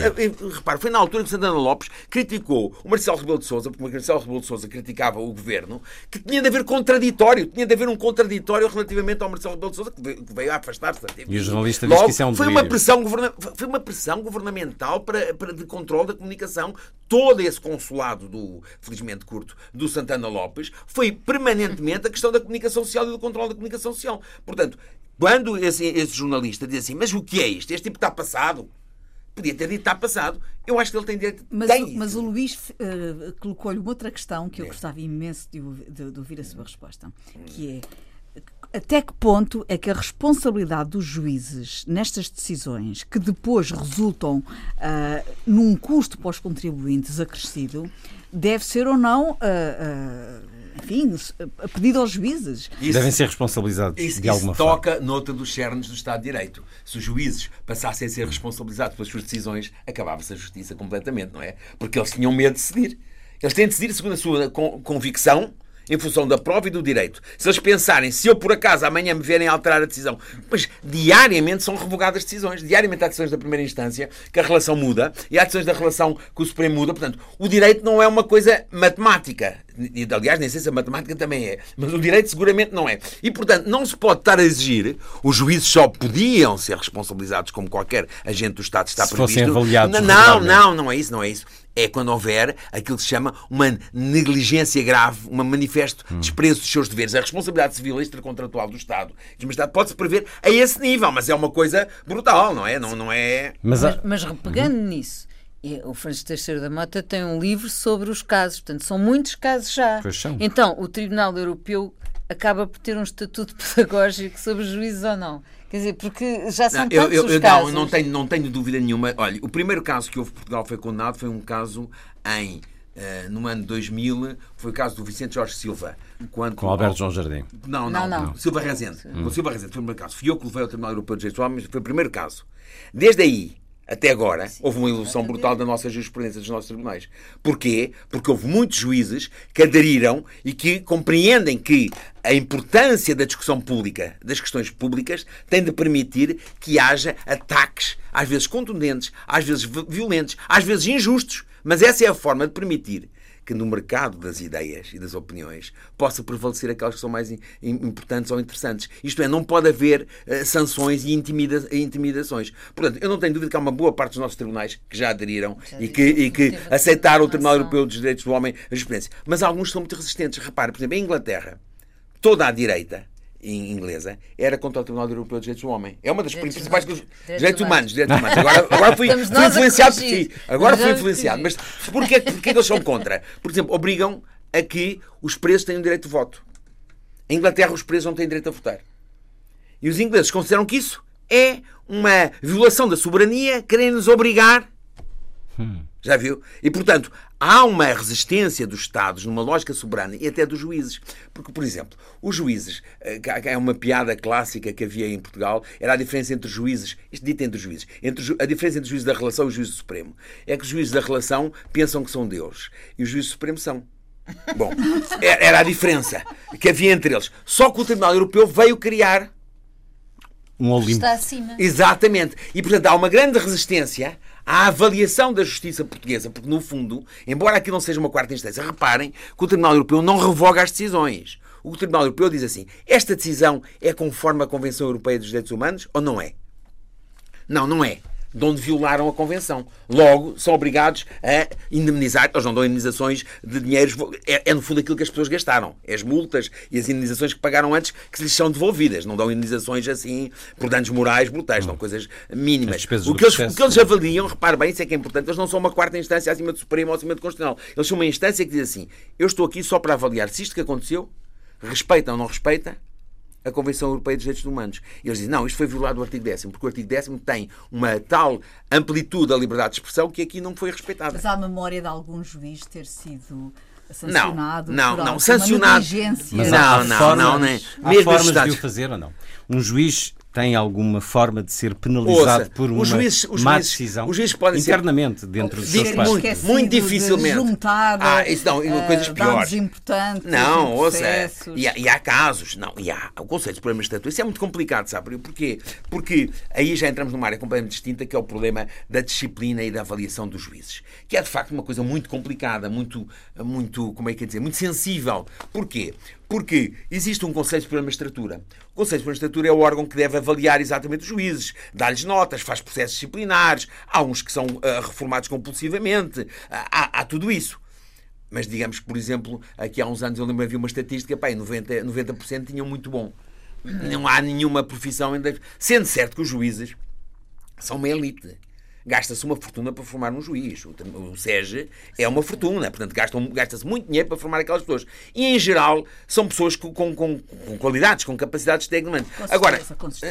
Repare, foi na altura que Santana Lopes criticou o Marcelo Rebelo de Souza, porque o Marcelo Rebelo de Souza criticava o governo, que tinha de haver contraditório, tinha de haver um contraditório relativamente ao Marcelo Rebelo de Souza, que veio a afastar-se. E o jornalista Logo, diz que isso é um foi uma pressão. Foi uma pressão governamental para, para de controle da comunicação. Todo esse consulado do, felizmente curto, do Santana Ana Lopes foi permanentemente a questão da comunicação social e do controle da comunicação social. Portanto, quando esse, esse jornalista diz assim, mas o que é isto? Este tipo está passado. Podia ter dito está passado. Eu acho que ele tem direito. Mas, tem. mas o Luís uh, colocou-lhe uma outra questão que eu é. gostava imenso de, de, de ouvir a sua resposta, que é até que ponto é que a responsabilidade dos juízes nestas decisões, que depois resultam uh, num custo para os contribuintes acrescido, deve ser ou não. Uh, uh, enfim, a pedido aos juízes. Isso, Devem ser responsabilizados isso, de alguma isso toca noutra dos cernes do Estado de Direito. Se os juízes passassem a ser responsabilizados pelas suas decisões, acabava-se a justiça completamente, não é? Porque eles tinham medo de decidir. Eles têm de decidir segundo a sua convicção em função da prova e do direito. Se eles pensarem, se eu por acaso amanhã me vierem alterar a decisão, mas diariamente são revogadas decisões. Diariamente há decisões da primeira instância que a relação muda e há decisões da relação que o Supremo muda. Portanto, o direito não é uma coisa matemática. Aliás, nem sei se a matemática também é, mas o direito seguramente não é. E, portanto, não se pode estar a exigir, os juízes só podiam ser responsabilizados como qualquer agente do Estado está se previsto. Fossem avaliados não, não, não é isso, não é isso é quando houver aquilo que se chama uma negligência grave, um manifesto hum. desprezo dos seus deveres. A responsabilidade civil extracontratual do Estado e do Estado pode-se prever a esse nível, mas é uma coisa brutal, não é? Não, não é... Mas, mas, mas pegando uhum. nisso, o Francisco Teixeira da Mota tem um livro sobre os casos, portanto, são muitos casos já. Então, o Tribunal Europeu acaba por ter um estatuto pedagógico sobre juízes ou não? Quer dizer, porque já são não, tantos eu, eu, os casos. Não, não, tenho, não tenho dúvida nenhuma. Olha, o primeiro caso que houve Portugal foi condenado foi um caso em Uh, no ano 2000 foi o caso do Vicente Jorge Silva. Quando, Com Alberto João Jardim. Não, não, não. não. Silva Rezende. Hum. O Silva Rezende foi o primeiro caso. Fui eu que levei ao Tribunal Europeu de Direitos Humanos, foi o primeiro caso. Desde aí, até agora, Sim, houve uma ilusão brutal da nossa jurisprudência dos nossos tribunais. Porquê? Porque houve muitos juízes que aderiram e que compreendem que a importância da discussão pública, das questões públicas, tem de permitir que haja ataques, às vezes contundentes, às vezes violentos, às vezes injustos. Mas essa é a forma de permitir que no mercado das ideias e das opiniões possa prevalecer aquelas que são mais importantes ou interessantes. Isto é, não pode haver uh, sanções e intimida intimidações. Portanto, eu não tenho dúvida que há uma boa parte dos nossos tribunais que já aderiram já e que, e que aceitaram o Tribunal Europeu dos Direitos do Homem a jurisprudência. Mas alguns são muito resistentes. Repare, por exemplo, em Inglaterra, toda a direita em inglesa era contra o Tribunal Europeu dos Direitos do Homem. É uma das direitos principais humanos. Direitos, direitos humanos. Direitos humanos. Agora, agora fui, fui influenciado por si. Agora fui influenciado. Mas porquê, porquê que eles são contra? Por exemplo, obrigam a que os presos tenham direito de voto. Em Inglaterra, os presos não têm direito a votar. E os ingleses consideram que isso é uma violação da soberania, querem nos obrigar. Hum. Já viu? E, portanto, há uma resistência dos Estados numa lógica soberana e até dos juízes. Porque, por exemplo, os juízes, é uma piada clássica que havia em Portugal, era a diferença entre os juízes, isto dito entre os juízes, entre a diferença entre os juízes da relação e o juízo supremo. É que os juízes da relação pensam que são Deus e os juízes supremos são. Bom, era a diferença que havia entre eles. Só que o Tribunal Europeu veio criar um Olimpo. Está acima. Exatamente. E, portanto, há uma grande resistência à avaliação da justiça portuguesa, porque, no fundo, embora aqui não seja uma quarta instância, reparem que o Tribunal Europeu não revoga as decisões. O Tribunal Europeu diz assim: esta decisão é conforme a Convenção Europeia dos Direitos Humanos ou não é? Não, não é. De onde violaram a Convenção. Logo, são obrigados a indemnizar. Eles não dão indemnizações de dinheiros. É, é, no fundo aquilo que as pessoas gastaram. É as multas e as indemnizações que pagaram antes que lhes são devolvidas. Não dão indemnizações assim por danos morais brutais. São coisas mínimas. O que, eles, o que eles avaliam, repare bem, isso é que é importante, eles não são uma quarta instância acima do Supremo ou acima do Constitucional. Eles são uma instância que diz assim: eu estou aqui só para avaliar se isto que aconteceu respeita ou não respeita a Convenção Europeia dos Direitos Humanos. E eles dizem, não, isto foi violado o artigo 10 porque o artigo 10 tem uma tal amplitude da liberdade de expressão que aqui não foi respeitada. Mas há memória de algum juiz ter sido sancionado não, não, não, sancionado. Mas não, há, não, formas, não, nem. Há formas de o fazer ou não? Um juiz tem alguma forma de ser penalizado Ouça, por uma juízes, má juízes, decisão os juízes podem internamente ser, dentro dos seus. Muito, muito dificilmente. De juntar, ah, isso não, uh, coisas piores. importantes. Não, ouça, e há, e há casos, não, e há o conceito de problema estatuto. Isso é muito complicado, sabe? Porquê? Porque aí já entramos numa área completamente distinta, que é o problema da disciplina e da avaliação dos juízes, que é de facto uma coisa muito complicada, muito, muito, como é que é dizer, muito sensível. Porquê? Porque existe um Conselho de Magistratura. O Conselho de Magistratura é o órgão que deve avaliar exatamente os juízes, dar-lhes notas, faz processos disciplinares, há uns que são uh, reformados compulsivamente, há, há, tudo isso. Mas digamos que, por exemplo, aqui há uns anos eu lembro havia uma estatística, pá, 90%, 90 tinham muito bom. Não há nenhuma profissão ainda. Sendo certo que os juízes são uma elite gasta-se uma fortuna para formar um juiz. O, SEGE é uma fortuna, portanto gasta-se muito dinheiro para formar aquelas pessoas. E, em geral, são pessoas com, com, com, com qualidades, com capacidades técnicas. Agora,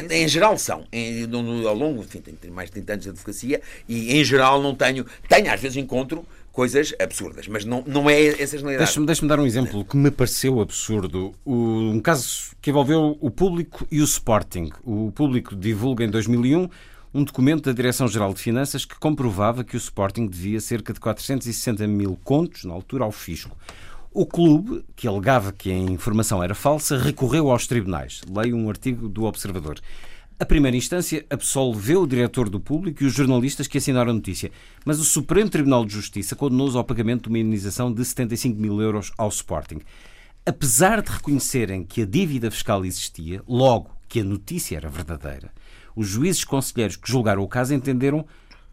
em geral são. Em, ao longo, enfim, tenho mais de 30 anos de advocacia e, em geral, não tenho... Tenho, às vezes, encontro coisas absurdas, mas não, não é essa generalidade. Deixa-me deixa dar um exemplo que me pareceu absurdo. O, um caso que envolveu o público e o Sporting. O público divulga em 2001 um documento da Direção-Geral de Finanças que comprovava que o Sporting devia cerca de 460 mil contos, na altura, ao fisco. O clube, que alegava que a informação era falsa, recorreu aos tribunais. Leio um artigo do Observador. A primeira instância absolveu o diretor do público e os jornalistas que assinaram a notícia, mas o Supremo Tribunal de Justiça condenou-os ao pagamento de uma indenização de 75 mil euros ao Sporting. Apesar de reconhecerem que a dívida fiscal existia, logo que a notícia era verdadeira, os juízes conselheiros que julgaram o caso entenderam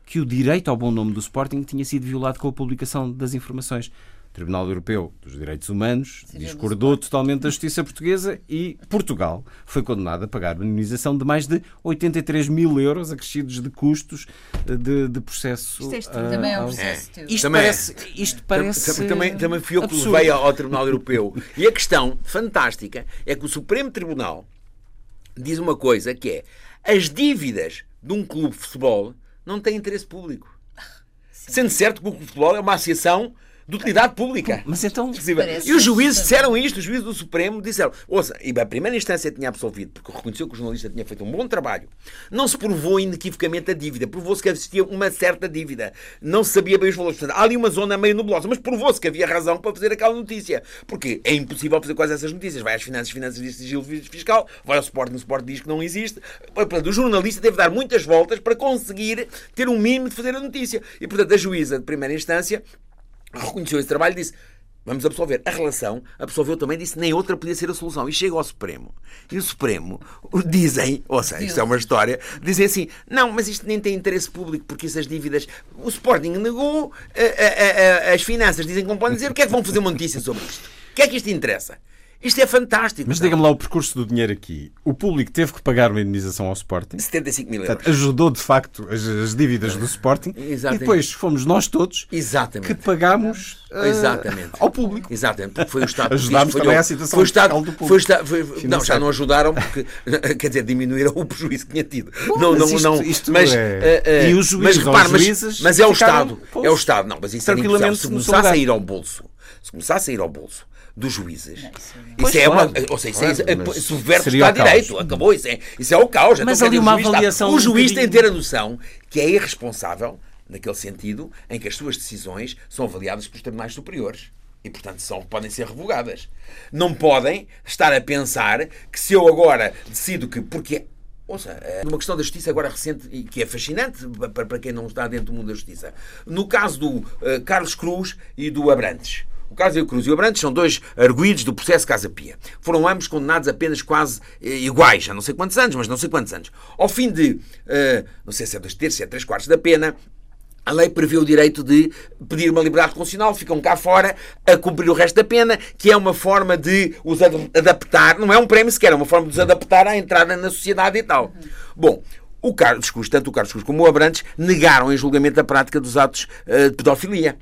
que o direito ao bom nome do Sporting tinha sido violado com a publicação das informações. O Tribunal Europeu dos Direitos Humanos discordou totalmente da justiça portuguesa e Portugal foi condenado a pagar uma indenização de mais de 83 mil euros acrescidos de custos de, de processo. Isto é uh, também é um processo. É. Isto, também parece, isto parece. Também, também fui eu que levei ao Tribunal Europeu. E a questão fantástica é que o Supremo Tribunal diz uma coisa que é as dívidas de um clube de futebol não têm interesse público. Sim. Sendo certo que o clube de futebol é uma associação de utilidade pública. Mas então. E os juízes disseram isto, os juízes do Supremo disseram. Ouça, e a primeira instância tinha absolvido, porque reconheceu que o jornalista tinha feito um bom trabalho. Não se provou inequivocamente a dívida. Provou-se que existia uma certa dívida. Não se sabia bem os valores. Portanto, há ali uma zona meio nublosa, mas provou-se que havia razão para fazer aquela notícia. Porque é impossível fazer quase essas notícias. Vai às finanças, finanças diz sigilo fiscal, vai ao suporte, no suporte diz que não existe. Portanto, o jornalista teve de dar muitas voltas para conseguir ter um mínimo de fazer a notícia. E, portanto, a juíza de primeira instância reconheceu esse trabalho e disse vamos absolver. A relação absolveu também, disse nem outra podia ser a solução. E chega ao Supremo. E o Supremo dizem, ou seja, isto é uma história, dizem assim: não, mas isto nem tem interesse público, porque essas dívidas. O Sporting negou, a, a, a, as finanças dizem que não podem dizer. O que é que vão fazer uma notícia sobre isto? O que é que isto interessa? Isto é fantástico. Mas diga-me lá o percurso do dinheiro aqui. O público teve que pagar uma indenização ao Sporting. 75 mil euros. Portanto, ajudou de facto as, as dívidas do Sporting. Exatamente. E depois fomos nós todos Exatamente. que pagámos uh, Exatamente. ao público. Exatamente, porque foi o Estado Ajudámos foi, também à situação foi o Estado, do público. Foi o Estado, foi, não, já não ajudaram porque, quer dizer, diminuíram o prejuízo que tinha tido. Bom, não, mas não, não, isto mas, é... uh, uh, e os juízes, mas, repara, mas, mas, é o Estado. É o Estado. Não, mas isso é Se começar a sair ao bolso, se começar a sair ao bolso dos juízes. Não, isso, não. isso é uma. Ou seja, isso é, claro, subverte o Estado de Direito. Acabou. Isso é, isso é o caos. Mas então, ali uma avaliação. o juiz tem de ter a noção que é irresponsável, naquele sentido, em que as suas decisões são avaliadas pelos tribunais superiores. E, portanto, são, podem ser revogadas. Não podem estar a pensar que se eu agora decido que. Porque Ouça, é uma questão da justiça agora recente e que é fascinante para, para quem não está dentro do mundo da justiça. No caso do uh, Carlos Cruz e do Abrantes, O Carlos Cruz e o Abrantes são dois arguídos do processo Casa Pia. Foram ambos condenados apenas quase eh, iguais, já não sei quantos anos, mas não sei quantos anos. Ao fim de, eh, não sei se é dois terços, se é três quartos da pena, a lei prevê o direito de pedir uma liberdade condicional, ficam cá fora a cumprir o resto da pena, que é uma forma de os adaptar, não é um prémio sequer, é uma forma de os adaptar à entrada na sociedade e tal. Bom, o Carlos Cruz, tanto o Carlos Cruz como o Abrantes, negaram em julgamento a prática dos atos uh, de pedofilia.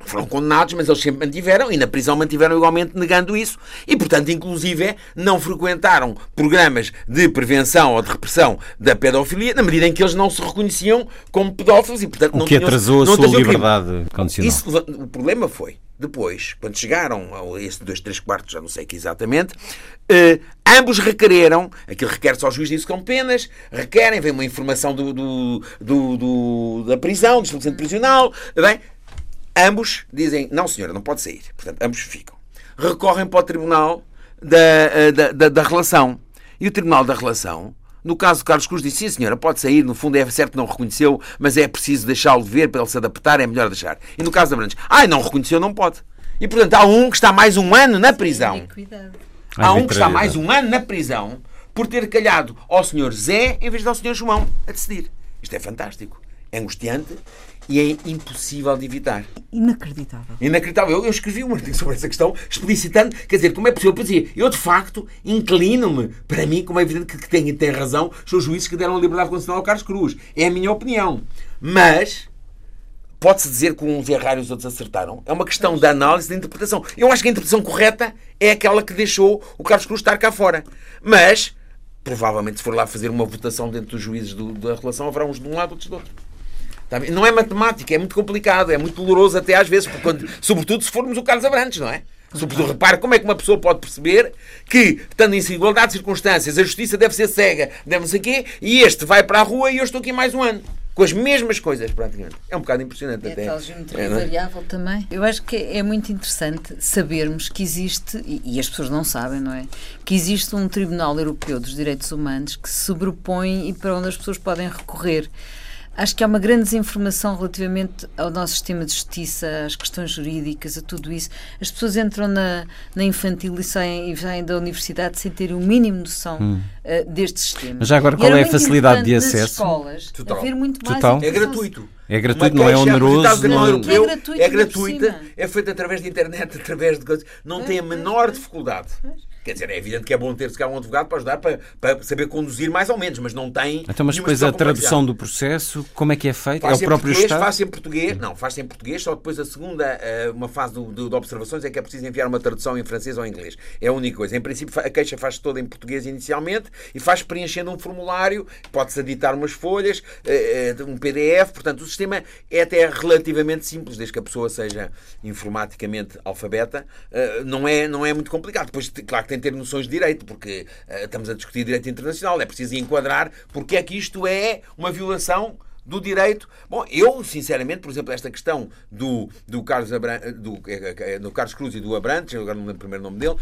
Foram condenados, mas eles sempre mantiveram, e na prisão mantiveram igualmente negando isso, e portanto, inclusive, não frequentaram programas de prevenção ou de repressão da pedofilia, na medida em que eles não se reconheciam como pedófilos e, portanto, o não que tinham, atrasou a não sua traziam crime. liberdade condicional. Isso, o problema foi, depois, quando chegaram a esse 2, 3 quartos, já não sei que exatamente, eh, ambos requereram, aquilo requer só o juiz disso com penas, requerem, vem uma informação do, do, do, do da prisão, do estabelecimento prisional, bem, ambos dizem, não senhora, não pode sair. Portanto, ambos ficam. Recorrem para o tribunal da, eh, da, da, da relação. E o tribunal da relação no caso do Carlos Cruz, disse: sim, senhora, pode sair. No fundo, é certo que não reconheceu, mas é preciso deixá-lo ver para ele se adaptar, é melhor deixar. E no caso da Brandes, ah, não reconheceu, não pode. E portanto, há um que está mais um ano na prisão. Há um que está mais um ano na prisão por ter calhado ao senhor Zé em vez de ao senhor João a decidir. Isto é fantástico. É angustiante e é impossível de evitar. Inacreditável. Inacreditável. Eu, eu escrevi um artigo sobre essa questão, explicitando, quer dizer, como é possível. Eu dizia, eu de facto inclino-me, para mim, como é evidente que, que tem, tem razão, são juízes que deram a liberdade condicional ao Carlos Cruz. É a minha opinião. Mas. Pode-se dizer que uns erraram e os outros acertaram. É uma questão de análise, de interpretação. Eu acho que a interpretação correta é aquela que deixou o Carlos Cruz estar cá fora. Mas, provavelmente, se for lá fazer uma votação dentro dos juízes do, da relação, haverá uns de um lado, outros do outro. Não é matemática, é muito complicado, é muito doloroso até às vezes, quando, sobretudo se formos o Carlos Abrantes, não é? Sobretudo, repare como é que uma pessoa pode perceber que, estando em igualdade de circunstâncias, a justiça deve ser cega, deve não sei quê, e este vai para a rua e eu estou aqui mais um ano. Com as mesmas coisas, praticamente. É um bocado impressionante é até. Tal geometria é, variável também. Eu acho que é muito interessante sabermos que existe, e, e as pessoas não sabem, não é? Que existe um Tribunal Europeu dos Direitos Humanos que se sobrepõe e para onde as pessoas podem recorrer. Acho que há uma grande desinformação relativamente ao nosso sistema de justiça, às questões jurídicas, a tudo isso. As pessoas entram na, na infantil e saem, e saem da universidade sem ter o mínimo noção hum. uh, deste sistema. Mas já agora, qual é a facilidade de acesso? Escolas, Total. haver muito mais Total. É gratuito. É gratuito, não é oneroso. Não... Europeu, é, gratuito, é gratuita, é feita através de internet, através de coisas. Não tem a menor dificuldade. Quer dizer, é evidente que é bom ter se um advogado para ajudar para, para saber conduzir mais ou menos, mas não tem. Então, mas depois a tradução do processo, como é que é feita? É o próprio Estado? Faz-se em português, não, faz-se em português, só depois a segunda, eh, uma fase do, do, de observações é que é preciso enviar uma tradução em francês ou em inglês. É a única coisa. Em princípio, a queixa faz toda em português inicialmente e faz preenchendo um formulário, pode-se editar umas folhas, eh, eh, um PDF, portanto, o sistema é até relativamente simples, desde que a pessoa seja informaticamente alfabeta, não é, não é muito complicado. Depois, claro que tem que ter noções de direito, porque uh, estamos a discutir direito internacional, é preciso enquadrar porque é que isto é uma violação do direito. Bom, eu, sinceramente, por exemplo, esta questão do, do, Carlos, Abran do, eh, eh, do Carlos Cruz e do Abrantes, agora não lembro o primeiro nome dele,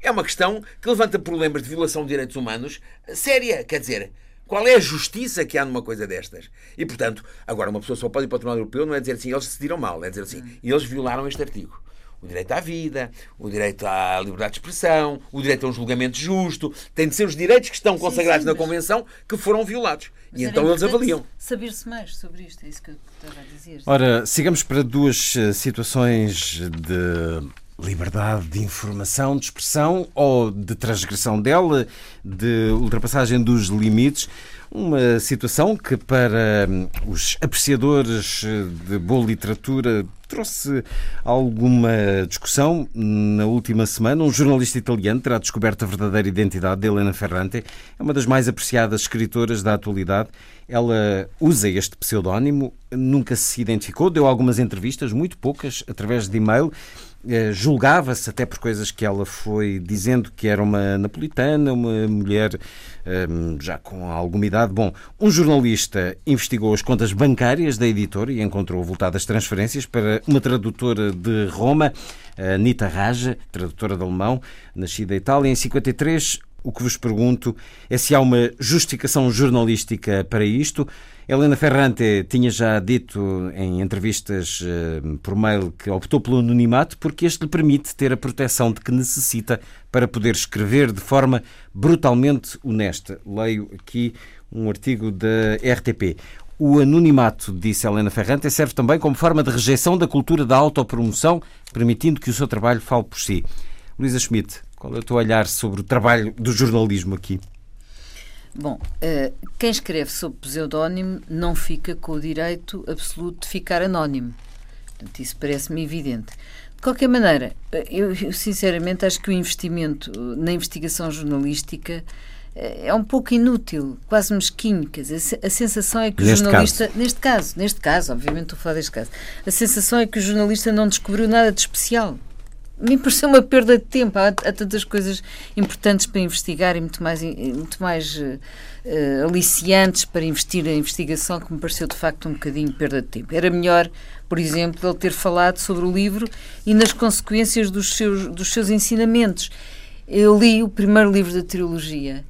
é uma questão que levanta problemas de violação de direitos humanos séria. Quer dizer, qual é a justiça que há numa coisa destas? E, portanto, agora uma pessoa só pode ir para o Tribunal Europeu, não é dizer assim, eles decidiram mal, é dizer assim, eles violaram este artigo o direito à vida, o direito à liberdade de expressão, o direito a um julgamento justo. Tem de ser os direitos que estão consagrados sim, sim, na Convenção que foram violados. Mas e então eles avaliam. Saber-se mais sobre isto, é isso que eu estava a dizer. Ora, sigamos para duas eh, situações de liberdade de informação, de expressão ou de transgressão dela, de ultrapassagem dos limites. Uma situação que, para hum, os apreciadores de boa literatura, trouxe alguma discussão. Na última semana, um jornalista italiano terá descoberto a verdadeira identidade de Helena Ferrante. É uma das mais apreciadas escritoras da atualidade. Ela usa este pseudónimo, nunca se identificou, deu algumas entrevistas, muito poucas, através de e-mail eh, julgava-se até por coisas que ela foi dizendo que era uma napolitana, uma mulher ehm, já com alguma idade. Bom, um jornalista investigou as contas bancárias da editora e encontrou voltadas transferências para uma tradutora de Roma, Anita Raja, tradutora de alemão, nascida em Itália em 53 o que vos pergunto é se há uma justificação jornalística para isto. Helena Ferrante tinha já dito em entrevistas uh, por mail que optou pelo anonimato porque este lhe permite ter a proteção de que necessita para poder escrever de forma brutalmente honesta. Leio aqui um artigo da RTP. O anonimato, disse Helena Ferrante, serve também como forma de rejeição da cultura da autopromoção, permitindo que o seu trabalho fale por si. Luísa Schmidt, qual é o teu olhar sobre o trabalho do jornalismo aqui? Bom, eh, quem escreve sob pseudónimo não fica com o direito absoluto de ficar anónimo. Portanto, isso parece-me evidente. De qualquer maneira, eh, eu sinceramente acho que o investimento na investigação jornalística é um pouco inútil, quase mesquinho. Quer dizer, a sensação é que o neste jornalista. Caso. Neste caso, neste caso, obviamente estou a falar deste caso. A sensação é que o jornalista não descobriu nada de especial. Me pareceu uma perda de tempo. Há, há tantas coisas importantes para investigar e muito mais, muito mais uh, aliciantes para investir em investigação que me pareceu de facto um bocadinho perda de tempo. Era melhor, por exemplo, ele ter falado sobre o livro e nas consequências dos seus, dos seus ensinamentos. Eu li o primeiro livro da trilogia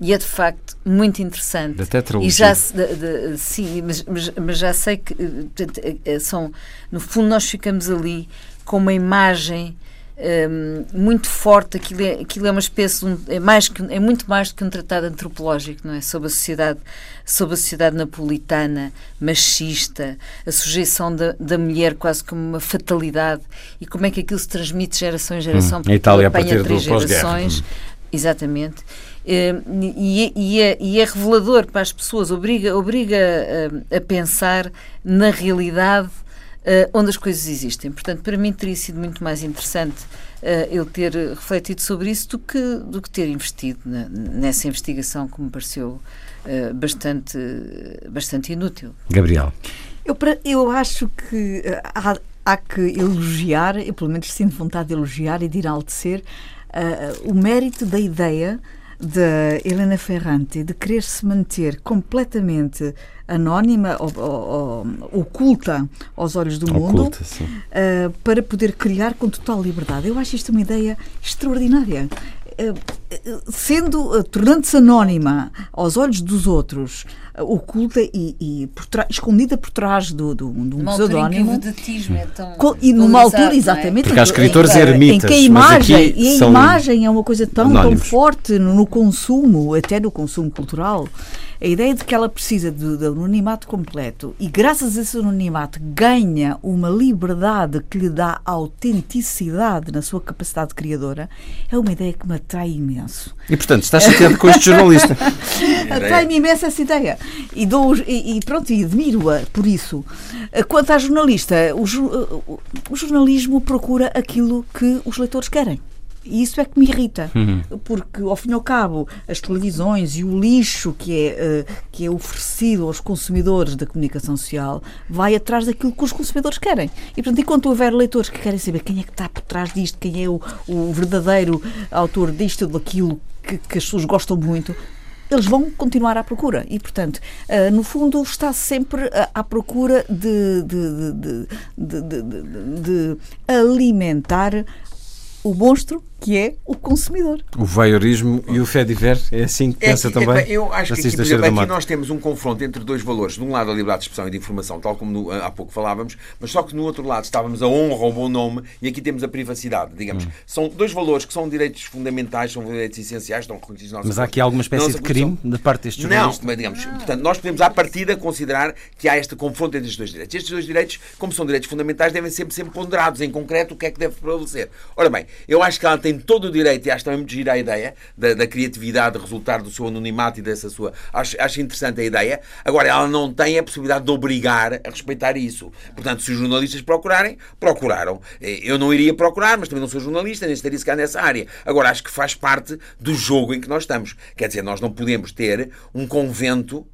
e é de facto muito interessante. Da tetralogia. E já, de, de, sim, mas, mas, mas, já sei que portanto, é, é, são, no fundo nós ficamos ali com uma imagem um, muito forte, aquilo é, aquilo é uma espécie um, é, mais que, é muito mais do que um tratado antropológico, não é? Sobre a sociedade, sobre a sociedade napolitana, machista, a sujeição da, da mulher quase como uma fatalidade e como é que aquilo se transmite de geração em geração, hum, a Itália a partir três do gerações. Hum. Exatamente. E, e, é, e, é, revelador para as pessoas, obriga, obriga a, a pensar na realidade uh, onde as coisas existem. Portanto, para mim teria sido muito mais interessante uh, eu ter refletido sobre isso do que, do que ter investido na, nessa investigação que me pareceu uh, bastante, bastante inútil. Gabriel. Eu, eu acho que há, há que elogiar, eu pelo menos sinto vontade de elogiar e de enaltecer o mérito da ideia da Helena Ferrante de querer se manter completamente anónima ou, ou, ou oculta aos olhos do oculta, mundo uh, para poder criar com total liberdade. Eu acho isto uma ideia extraordinária. Uh, sendo, uh, tornando-se anónima aos olhos dos outros, oculta e, e por escondida por trás do, do, do um pseudónimo. É tão e numa altura, exatamente. Porque há escritores em, ermitas. Em que a imagem, e a imagem é uma coisa tão, tão forte no, no consumo, até no consumo cultural a ideia de que ela precisa de, de anonimato completo e, graças a esse anonimato, ganha uma liberdade que lhe dá autenticidade na sua capacidade criadora, é uma ideia que me atrai imenso. E, portanto, está chateado com este jornalista. Atrai-me imenso essa ideia. E, dou, e, e pronto, e admiro-a por isso. Quanto à jornalista, o, o jornalismo procura aquilo que os leitores querem. E isso é que me irrita, uhum. porque, ao fim e ao cabo, as televisões e o lixo que é, uh, que é oferecido aos consumidores da comunicação social vai atrás daquilo que os consumidores querem. E, portanto, enquanto houver leitores que querem saber quem é que está por trás disto, quem é o, o verdadeiro autor disto ou daquilo que, que as pessoas gostam muito, eles vão continuar à procura. E, portanto, uh, no fundo, está sempre à procura de, de, de, de, alimentar o monstro que é o consumidor. O voyeurismo e o fediver, é assim que é pensa também? É, eu acho que aqui, por exemplo, aqui nós temos um confronto entre dois valores. De um lado, a liberdade de expressão e de informação, tal como no, há pouco falávamos, mas só que no outro lado estávamos a honra, o bom nome, e aqui temos a privacidade, digamos. Hum. São dois valores que são direitos fundamentais, são direitos essenciais, estão reconhecidos na nossa Mas há aqui alguma espécie de crime da parte destes jornalistas? Não, mas digamos, ah. portanto, nós podemos à partida considerar que há este confronto entre estes dois direitos. Estes dois direitos, como são direitos fundamentais, devem sempre ser ponderados em concreto o que é que deve prevalecer. Ora bem, eu acho que ela tem todo o direito e acho também muito gira a ideia da, da criatividade resultar do seu anonimato e dessa sua. Acho, acho interessante a ideia. Agora, ela não tem a possibilidade de obrigar a respeitar isso. Portanto, se os jornalistas procurarem, procuraram. Eh, eu não iria procurar, mas também não sou jornalista, nem estaria sequer nessa área. Agora, acho que faz parte do jogo em que nós estamos. Quer dizer, nós não podemos ter um convento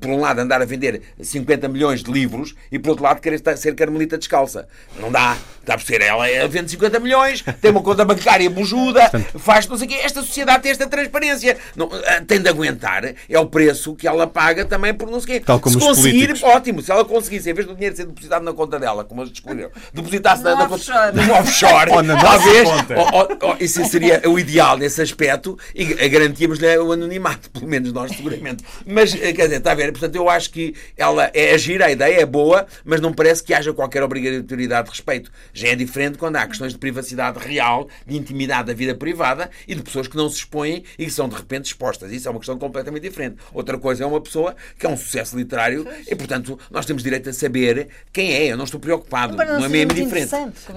por um lado, andar a vender 50 milhões de livros e, por outro lado, querer estar- ser carmelita descalça. Não dá. Está a perceber? Ela eh, vende 50 milhões, tem uma conta bancária bujuda, faz não sei o quê. Esta sociedade tem esta transparência. Não, eh, tem de aguentar. É o preço que ela paga também por não sei o quê. Tal como Se os conseguir, políticos. ótimo. Se ela conseguisse, em vez do dinheiro ser depositado na conta dela, como eles descobriram, depositasse na, No na conta offshore. num offshore, Ou na talvez, nossa conta. ou- ou- ou- isso seria o ideal nesse aspecto e eh, garantíamos-lhe o anonimato, pelo menos nós, seguramente. Mas, eh, quer dizer, está a ver? Portanto, eu acho que ela é gira, a ideia é boa, mas não parece que haja qualquer obrigatoriedade de respeito. Já é diferente quando há questões de privacidade real, de intimidade da vida privada e de pessoas que não se expõem e que são de repente expostas. Isso é uma questão completamente diferente. Outra coisa é uma pessoa que é um sucesso literário e, portanto, nós temos direito a saber quem é. Eu não estou preocupado. Embora não Não, é mesmo diferente.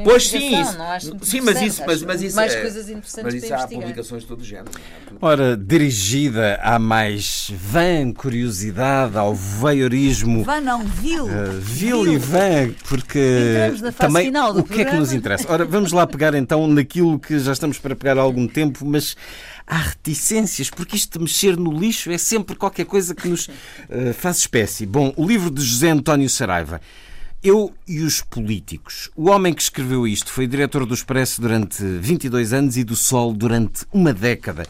Pois sim, isso, sim, mas isso, mas, mas isso mais é- coisas interessantes mas isso para há investigar. publicações de todo o género. é? Ora, dirigida à mais vã curiosidade, ao voyeurismo Vá não, vil. Uh, vil e vã, porque também o que é que nos interessa? Ora, vamos lá pegar então naquilo que já estamos para pegar há algum tempo, mas há reticências, porque isto de mexer no lixo é sempre qualquer coisa que nos uh, faz espécie. Bom, o livro de José António Saraiva. Eu e os políticos. O homem que escreveu isto foi diretor do Expresso durante 22 anos e do Sol durante uma década.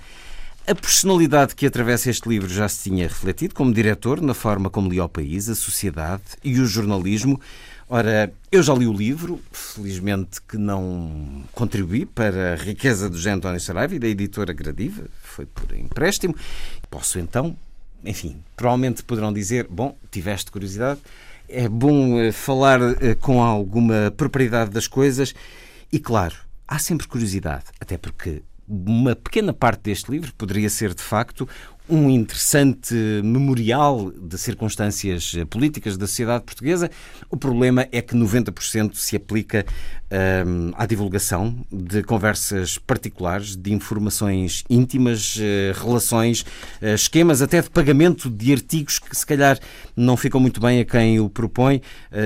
A personalidade que atravessa este livro já se tinha refletido como diretor na forma como lia o país, a sociedade e o jornalismo. Ora, eu já li o livro, felizmente que não contribuí para a riqueza do José António Saraiva e da editora Gradiva, foi por empréstimo. Posso então, enfim, provavelmente poderão dizer: bom, tiveste curiosidade, é bom eh, falar eh, com alguma propriedade das coisas e, claro, há sempre curiosidade, até porque uma pequena parte deste livro poderia ser, de facto, um interessante memorial de circunstâncias eh, políticas da sociedade portuguesa. O problema é que 90% se aplica hum, à divulgação de conversas particulares, de informações íntimas, eh, relações, eh, esquemas até de pagamento de artigos que se calhar não ficam muito bem a quem o propõe,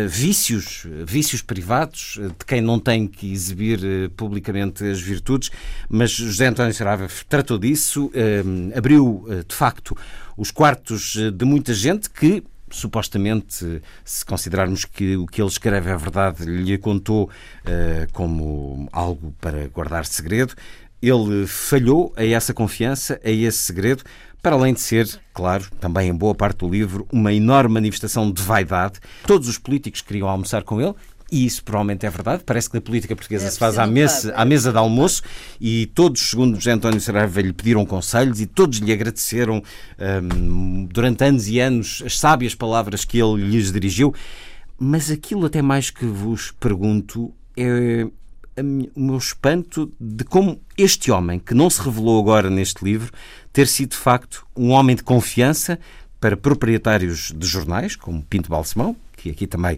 vícios, vícios privados de quem não tem que exibir publicamente as virtudes, mas José António Saraiva tratou disso, eh, abriu de facto os quartos eh, de muita gente que supostamente, se considerarmos que o que ele escreve é verdade, lhe contou eh, como algo para guardar segredo, ele falhou a essa confiança, a esse segredo, para além de ser, claro, também em boa parte do livro, uma enorme manifestação de vaidade. Todos os políticos queriam almoçar com ele. E isso provavelmente é verdade. Parece que na política portuguesa É se faz à mesa, à mesa de almoço e todos, segundo José António Saraiva, lhe pediram conselhos e todos lhe agradeceram hum, durante anos e anos as sábias palavras que ele lhes dirigiu. Mas aquilo até mais que vos pergunto é a o meu espanto de como este homem, que não se revelou agora neste livro, ter sido de facto um homem de confiança para proprietários de jornais, como Pinto Balsemão, que aqui também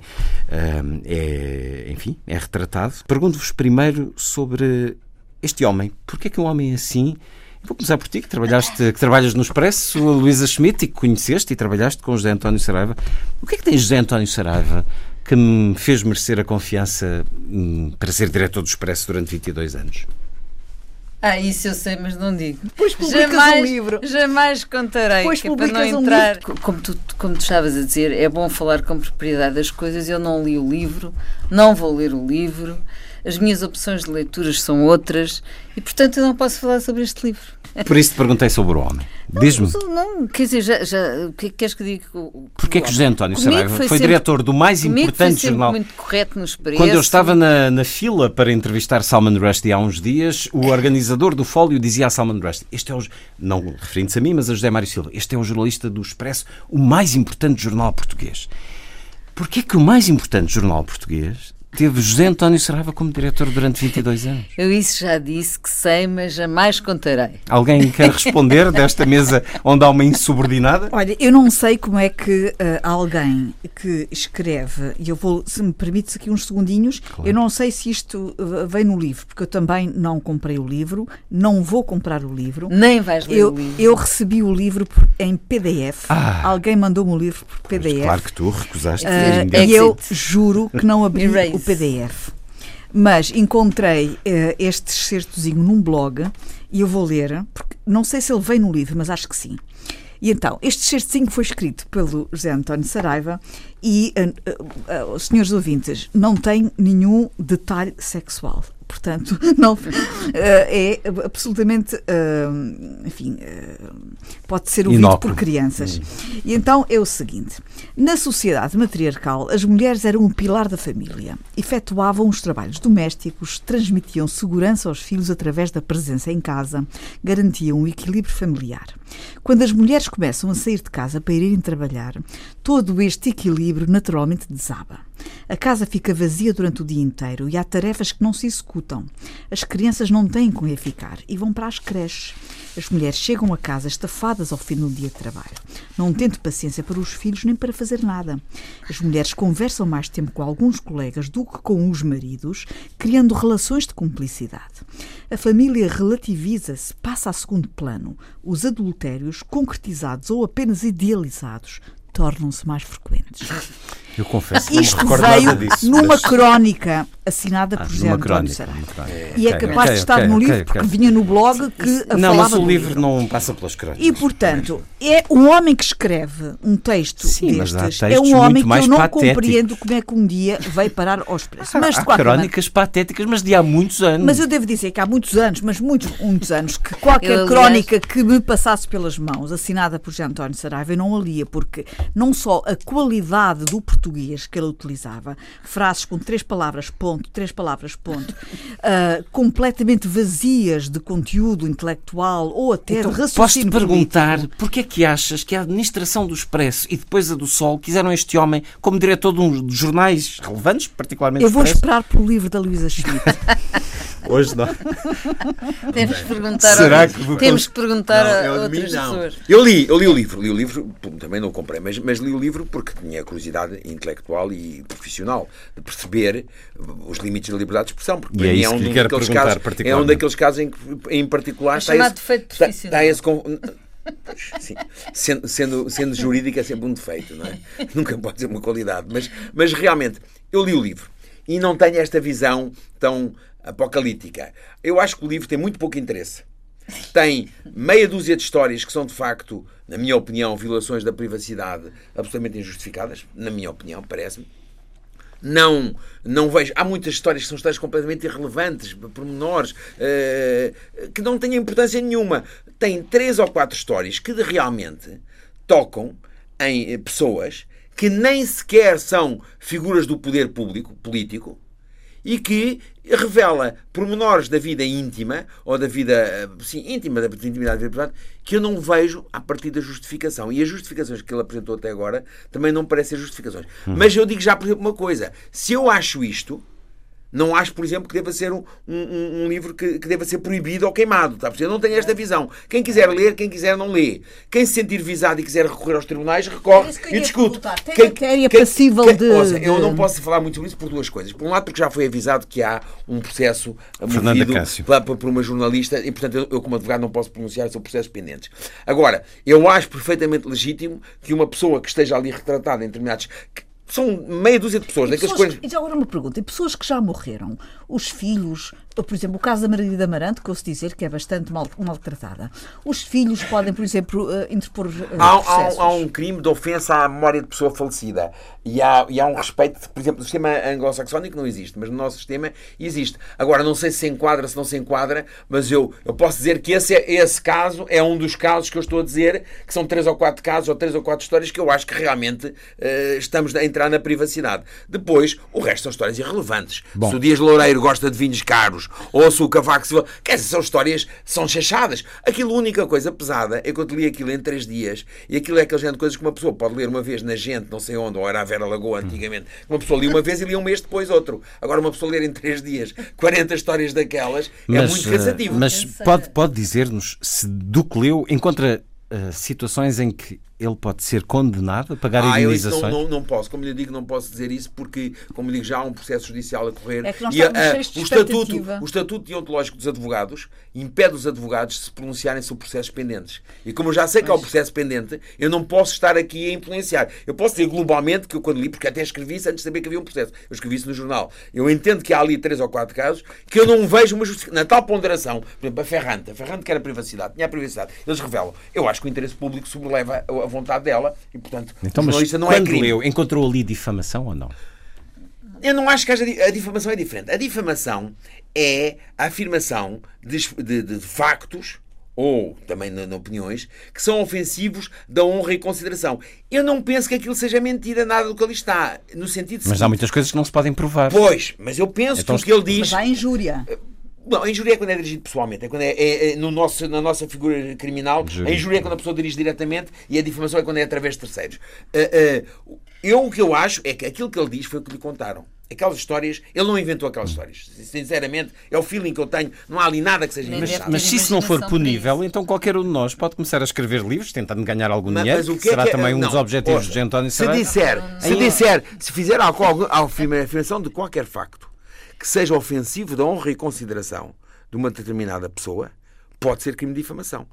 hum, é, enfim, é retratado. Pergunto-vos primeiro sobre este homem. Porquê é que um homem assim... Vou começar por ti, que, trabalhaste, que trabalhas no Expresso, Luísa Schmidt, e que conheceste e trabalhaste com José António Saraiva. O que é que tem José António Saraiva que me fez merecer a confiança hum, para ser diretor do Expresso durante 22 anos? Ah, isso eu sei, mas não digo. Pois publicas jamais, um livro. Jamais contarei. Pois que é para não publicas um entrar. Como, tu, como tu estavas a dizer, é bom falar com propriedade das coisas. Eu não li o livro, não vou ler o livro. As minhas opções de leituras são outras e, portanto, eu não posso falar sobre este livro. Por isso te perguntei sobre o homem. Diz-me, Não, quer dizer, já, já, o que é que queres que diga? porquê é que José António Saraiva foi, foi diretor do mais foi importante sempre jornal? muito correto nos preços. Quando eu estava na, na fila para entrevistar Salman Rushdie há uns dias, o organizador do Fólio dizia a Salman Rushdie, este é o, não referindo-se a mim, mas a José Mário Silva, este é o jornalista do Expresso, o mais importante jornal português. Porquê é que o mais importante jornal português teve José António Saraiva como diretor durante 22 anos? Eu isso já disse que sei, mas jamais contarei. Alguém quer responder desta mesa onde há uma insubordinada? Olha, eu não sei como é que ah, alguém que escreve, e eu vou, se me permites aqui uns segundinhos, eu não sei se isto ah, vem no livro, porque eu também não comprei o livro, não vou comprar o livro. Nem vais ler Eu, o livro. eu recebi o livro por- em PDF. Ah. Alguém mandou-me o livro por PDF. Claro que tu recusaste. É e eu juro que não abri PDF. Mas encontrei eh, este excertozinho num blog e eu vou ler, porque não sei se ele vem no livro, mas acho que sim. E então, este certinho foi escrito pelo José António Saraiva e, uh, uh, uh, senhores ouvintes, não tem nenhum detalhe sexual portanto, não, é absolutamente, enfim, pode ser ouvido Inóculo. por crianças. Hum. E então é o seguinte: na sociedade matriarcal, as mulheres eram o pilar da família, efetuavam os trabalhos domésticos, transmitiam segurança aos filhos através da presença em casa, garantiam o equilíbrio familiar. Quando as mulheres começam a sair de casa para irem trabalhar, todo este equilíbrio naturalmente desaba. A casa fica vazia durante o dia inteiro e há tarefas que não se executam. As crianças não têm com quem ficar e vão para as creches. As mulheres chegam a casa estafadas ao fim do dia de trabalho, não tendo paciência para os filhos nem para fazer nada. As mulheres conversam mais tempo com alguns colegas do que com os maridos, criando relações de cumplicidade. A família relativiza-se, passa a segundo plano. Os adultérios, concretizados ou apenas idealizados, tornam-se mais frequentes. Eu confesso que Isto não me veio disso, numa mas... crónica assinada por ah, José António Saraiva. É, e é capaz okay, de estar okay, no okay, livro porque vinha no blog que a Não, mas o livro livro não passa pelas crónicas. E, portanto, é um homem que escreve um texto Sim, destes. é um homem que eu não patéticos. compreendo como é que um dia veio parar aos preços. Mas, há, há crónicas maneira, patéticas, mas de há muitos anos. Mas eu devo dizer que há muitos anos, mas muitos, muitos anos, que qualquer eu, crónica aliás... que me passasse pelas mãos, assinada por José António Saraiva, eu não a lia, porque não só a qualidade do português que ele utilizava, frases com três palavras, ponto, três palavras, ponto, uh, completamente vazias de conteúdo intelectual ou até então, de raciocínio Posso-te perguntar porquê é que achas que a administração do Expresso e depois a do Sol quiseram este homem como diretor de uns jornais relevantes, particularmente Eu vou esperar pelo livro da Luísa Schmidt. Hoje não. Temos que perguntar, Será que vou... Temos que perguntar não, a outras pessoas. Eu li, eu li o livro, li o livro, também não o comprei, mas, mas li o livro porque tinha curiosidade intelectual e profissional de perceber os limites da liberdade de expressão, porque e é, é, um daqueles casos, é um daqueles casos em que em particular é está esse, defeito está, está esse Sim. Sendo, sendo, sendo jurídico é sempre um defeito, não é? Nunca pode ser uma qualidade. Mas, mas realmente, eu li o livro e não tenho esta visão tão apocalíptica. Eu acho que o livro tem muito pouco interesse. Tem meia dúzia de histórias que são, de facto, na minha opinião, violações da privacidade absolutamente injustificadas. Na minha opinião, parece-me. Não, não vejo. Há muitas histórias que são histórias completamente irrelevantes, pormenores, uh, que não têm importância nenhuma. Tem três ou quatro histórias que realmente tocam em pessoas que nem sequer são figuras do poder público, político, e que revela pormenores da vida íntima, ou da vida sim, íntima, da intimidade da vida privada, que eu não vejo a partir da justificação. E as justificações que ele apresentou até agora também não parecem justificações. Uhum. Mas eu digo já, por exemplo, uma coisa: se eu acho isto, não acho, por exemplo, que deva ser um, um, um livro que, que, deva ser proibido ou queimado. Tá? Eu não tenho esta visão. Quem quiser ler, quem quiser não lê. Quem se sentir visado e quiser recorrer aos tribunais, recorre e discute. Tem quem, matéria quem, passível quem, de, ouça, Eu não posso falar muito sobre isso por duas coisas. Por um lado, porque já foi avisado que há um processo movido por, por uma jornalista e, portanto, eu, eu, como advogado, não posso pronunciar sobre processos pendentes. Agora, eu acho perfeitamente legítimo que uma pessoa que esteja ali retratada em determinados são meia dúzia de pessoas. E, pessoas, e já agora uma pergunta. E pessoas que já morreram, os filhos, por exemplo, o caso da Margarida Amarante, que eu ouço dizer que é bastante mal, maltratada, os filhos podem, por exemplo, uh, interpor uh, há, há, há, um crime de ofensa à memória de pessoa falecida. E há, e há um respeito, por exemplo, no sistema anglo-saxónico não existe, mas no nosso sistema existe. Agora, não sei se se enquadra, se não se enquadra, mas eu, eu posso dizer que esse, é, esse caso é um dos casos que eu estou a dizer, que são três ou quatro casos, ou três ou quatro histórias, que eu acho que realmente uh, estamos a entrar entrar na privacidade. Depois, o resto são histórias irrelevantes. Bom. Se o Dias Loureiro gosta de vinhos caros, ou se o Cavaco Silva... Quer dizer, são histórias, são chachadas. Aquilo, a única coisa pesada é que eu te li aquilo em três dias, e aquilo é aquele género de coisas que uma pessoa pode ler uma vez na gente, não sei onde, ou era a Vera Lagoa antigamente. Uma pessoa lia uma vez e lia um mês depois outro. Agora, uma pessoa ler em três dias 40 histórias daquelas é mas, muito cansativo. Mas pode, pode dizer-nos se do que leu encontra uh, situações em que ele pode ser condenado a pagar Ah, indenizações? não, não, não posso, como lhe digo, não posso dizer isso porque, como lhe digo, já há um processo judicial a correr. É que nós e a- a- de o, estatuto, o estatuto deontológico dos advogados impede os advogados de se pronunciarem sobre processos pendentes. E como eu já sei que há um processo pendente, eu não posso estar aqui a influenciar. Eu posso dizer globalmente que eu quando li, porque até escrevi isso antes de saber que havia um processo. Eu escrevi isso no jornal. Eu entendo que há ali três ou quatro casos que eu não vejo uma justificação. Na tal ponderação, por exemplo, a Ferrante, a Ferrante quer a privacidade, tinha a privacidade. Eles revelam. Eu acho que o interesse público sobreleva a vontade dela e, portanto, Então, o mas jornalista não é quando crime. leu, encontrou ali difamação ou não? Eu não acho que haja. A difamação é diferente. A difamação é a afirmação de, de- de factos, ou também na, na opiniões, que são ofensivos da honra e consideração. Eu não penso que aquilo seja mentira, nada do que ali está. No sentido Mas há seguinte, muitas coisas que não se podem provar. Pois, mas eu penso Então, que o que ele diz. Mas há injúria. Não, a injúria é quando é dirigido pessoalmente, é quando é, é- é no nosso, na nossa figura criminal. Jurídica. A injúria é quando a pessoa dirige diretamente e a difamação é quando é através de terceiros. Ah, ah, eu o que eu acho é que aquilo que ele diz foi o que lhe contaram. Aquelas histórias, ele não inventou aquelas histórias. Sinceramente, é o feeling que eu tenho. Não há ali nada que seja Nem Mas, inventado. mas se isso não for punível, então qualquer um de nós pode começar a escrever livros tentando ganhar algum Mas- dinheiro, mas o que que é será que é- também um dos objetivos ouça, de António Se disser, se disser, se fizer algo, algo- a afirmação de qualquer facto que seja ofensivo da honra e consideração de uma determinada pessoa, pode ser crime de difamação.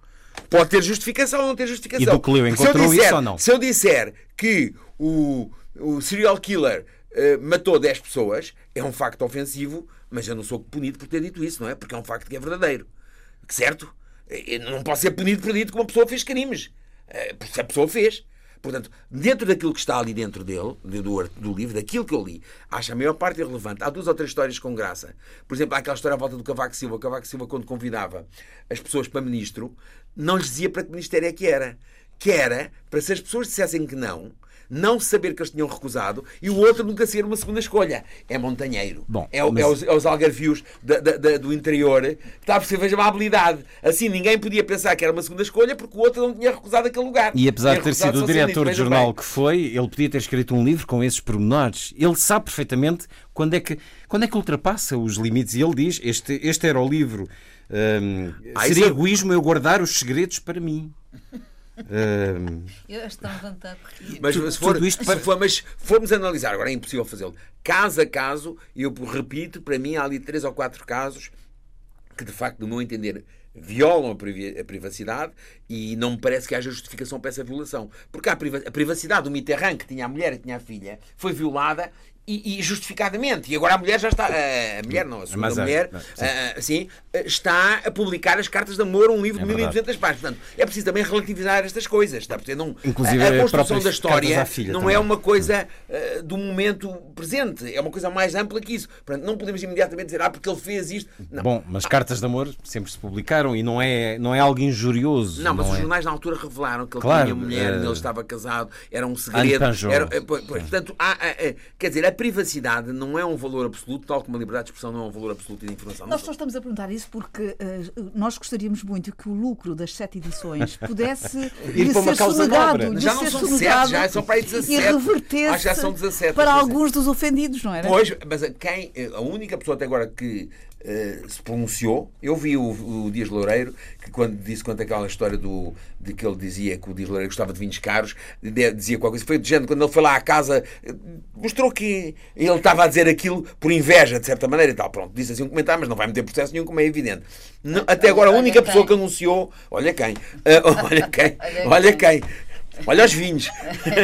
Pode ter justificação ou não ter justificação. E do que leu, Se eu encontrou disser- isso ou não? Se eu disser que o, o serial killer eh, matou 10 pessoas, é um facto ofensivo, mas eu não sou punido por ter dito isso, não é? Porque é um facto que é verdadeiro. Certo? Eu não posso ser punido por ter dito que uma pessoa fez crimes. Eh, Se a pessoa fez. Portanto, dentro daquilo que está ali dentro dele, do, do, livro, daquilo que eu li, acho a maior parte irrelevante. Há duas ou três histórias com graça. Por exemplo, há aquela história à volta do Cavaco Silva. O Cavaco Silva, quando convidava as pessoas para ministro, não lhes dizia para que ministério é que era. Que era para se as pessoas dissessem que não, não saber que eles tinham recusado e o outro nunca ser uma segunda escolha. É montanheiro. Bom, é, o- mas- é os, é os algarvios da- da- da- do interior. Está a perceber? Veja uma habilidade. Assim, ninguém podia pensar que era uma segunda escolha porque o outro não tinha recusado aquele lugar. E apesar de ter sido o diretor de jornal bem. que foi, ele podia ter escrito um livro com esses pormenores. Ele sabe perfeitamente quando é que, quando é que ultrapassa os limites. E ele diz: este, este era o livro. hum, Ah, seria é- egoísmo eu guardar os segredos para mim. Hum, Eu estou levantado por rir. Mas se, for, isto se for- mas formos analisar, agora é impossível fazê-lo, caso a caso, e eu repito, para mim há ali três ou quatro casos que, de facto, no meu entender, violam a privacidade e não me parece que haja justificação para essa violação. Porque a privacidade do Mitterrand, que tinha a mulher e tinha a filha, foi violada e, e justificadamente. E agora a mulher já está. A mulher não, a segunda Mas é, mulher, sim. ah, sim, ah, está a publicar as cartas de amor, um livro É de verdade. 1200 páginas. Portanto, é preciso também relativizar estas coisas. Está a perceber? Não, Inclusive, a, a construção da história não também. é uma coisa ah, do momento presente, é uma coisa mais ampla que isso. Portanto, não podemos imediatamente dizer, ah, porque ele fez isto. Não. Bom, mas cartas de amor sempre se publicaram e não é, não é algo injurioso. Não, mas os é? jornais na altura revelaram que ele Claro, tinha mulher, eh, ele estava casado, era um segredo. Era, eh, pois, pois, portanto, há, eh, quer dizer, a privacidade não é um valor absoluto, tal como a liberdade de expressão não é um valor absoluto de informação. Nós só estamos a perguntar isso porque eh, nós gostaríamos muito que o lucro das sete edições pudesse Ir lhe para uma ser causa sonegado, já não são sete, já são para aí 17. e revertesse Acho que já são 17, para 17. alguns dos ofendidos, não era? Pois, mas a quem, a única pessoa até agora que eh, se pronunciou, eu vi o, o Dias Loureiro, que quando disse quanto aquela história do, de que ele dizia que o Dias Loureiro gostava de vinhos caros, de- dizia qualquer coisa, foi de género, quando ele foi lá à casa, eh, mostrou que ele estava a dizer aquilo por inveja, de certa maneira e tal. Pronto, disse assim um comentário, mas não vai meter processo nenhum, como é evidente. Não- até agora, a única pessoa que anunciou, olha quem, eh, olha quem, olha quem. Olha os vinhos.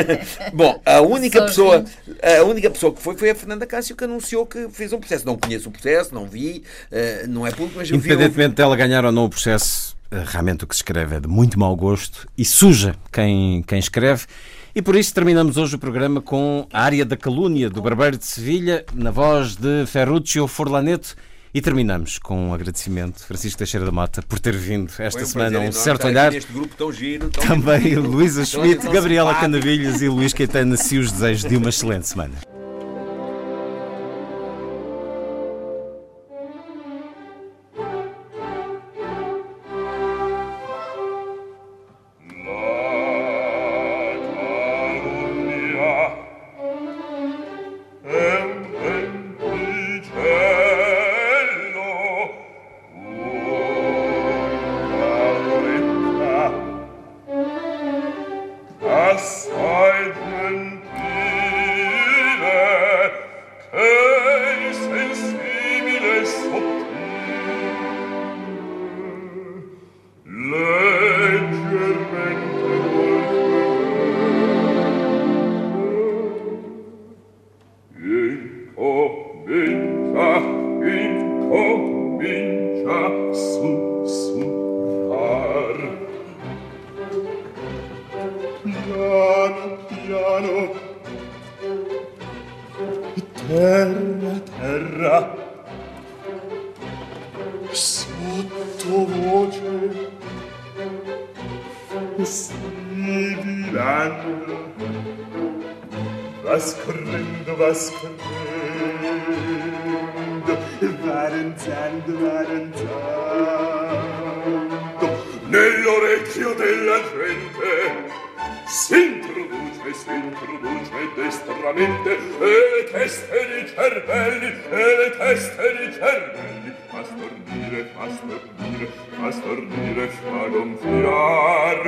Bom, a única Só pessoa, a única pessoa que foi foi a Fernanda Cássio que anunciou que fez um processo. Não conheço o processo, não vi, eh, não é público, mas eu vi. Independentemente dela ganhar ou não o processo, eh, realmente o que se escreve é de muito mau gosto e suja quem, quem escreve. E por isso terminamos hoje o programa com a área da calúnia do Barbeiro de Sevilha, na voz de Ferruccio Forlaneto. E terminamos com um agradecimento, Francisco Teixeira da Mata, por ter vindo esta um semana a um certo olhar. Giro, Também Luísa Tão- Schmidt, tão Gabriela. Canavilhas e Luís Caetano, se os desejos de uma excelente semana. destramente e le teste di cervelli e le teste di cervelli. Fa stornire fa stornire fa stornire fa gonfiar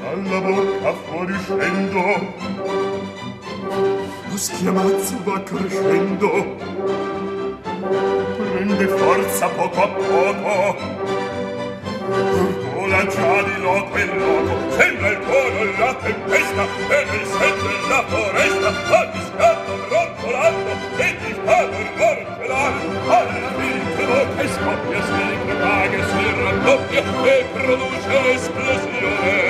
dalla bocca fuori scendo. Lo schiamazzo va crescendo prende forza poco a poco lancia di loco in loco sembra il coro la tempesta e nel sette la foresta a discatto brontolando e ti fa dormor celare alla fine che scoppia si propaga si raddoppia e produce esplosione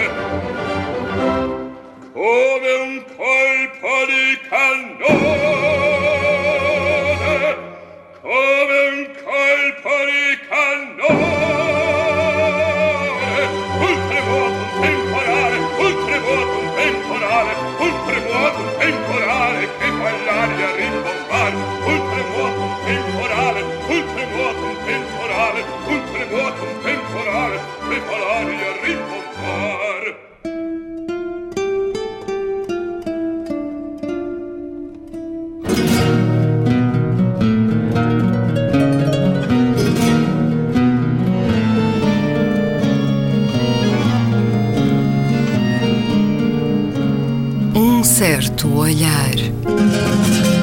come un colpo di cannone come un colpo di cannone un tremuoto temporale che fa l'aria rimbombare un tremuoto temporale un tremuoto temporale un tremuoto temporale che fa l'aria rimbombare certo olhar.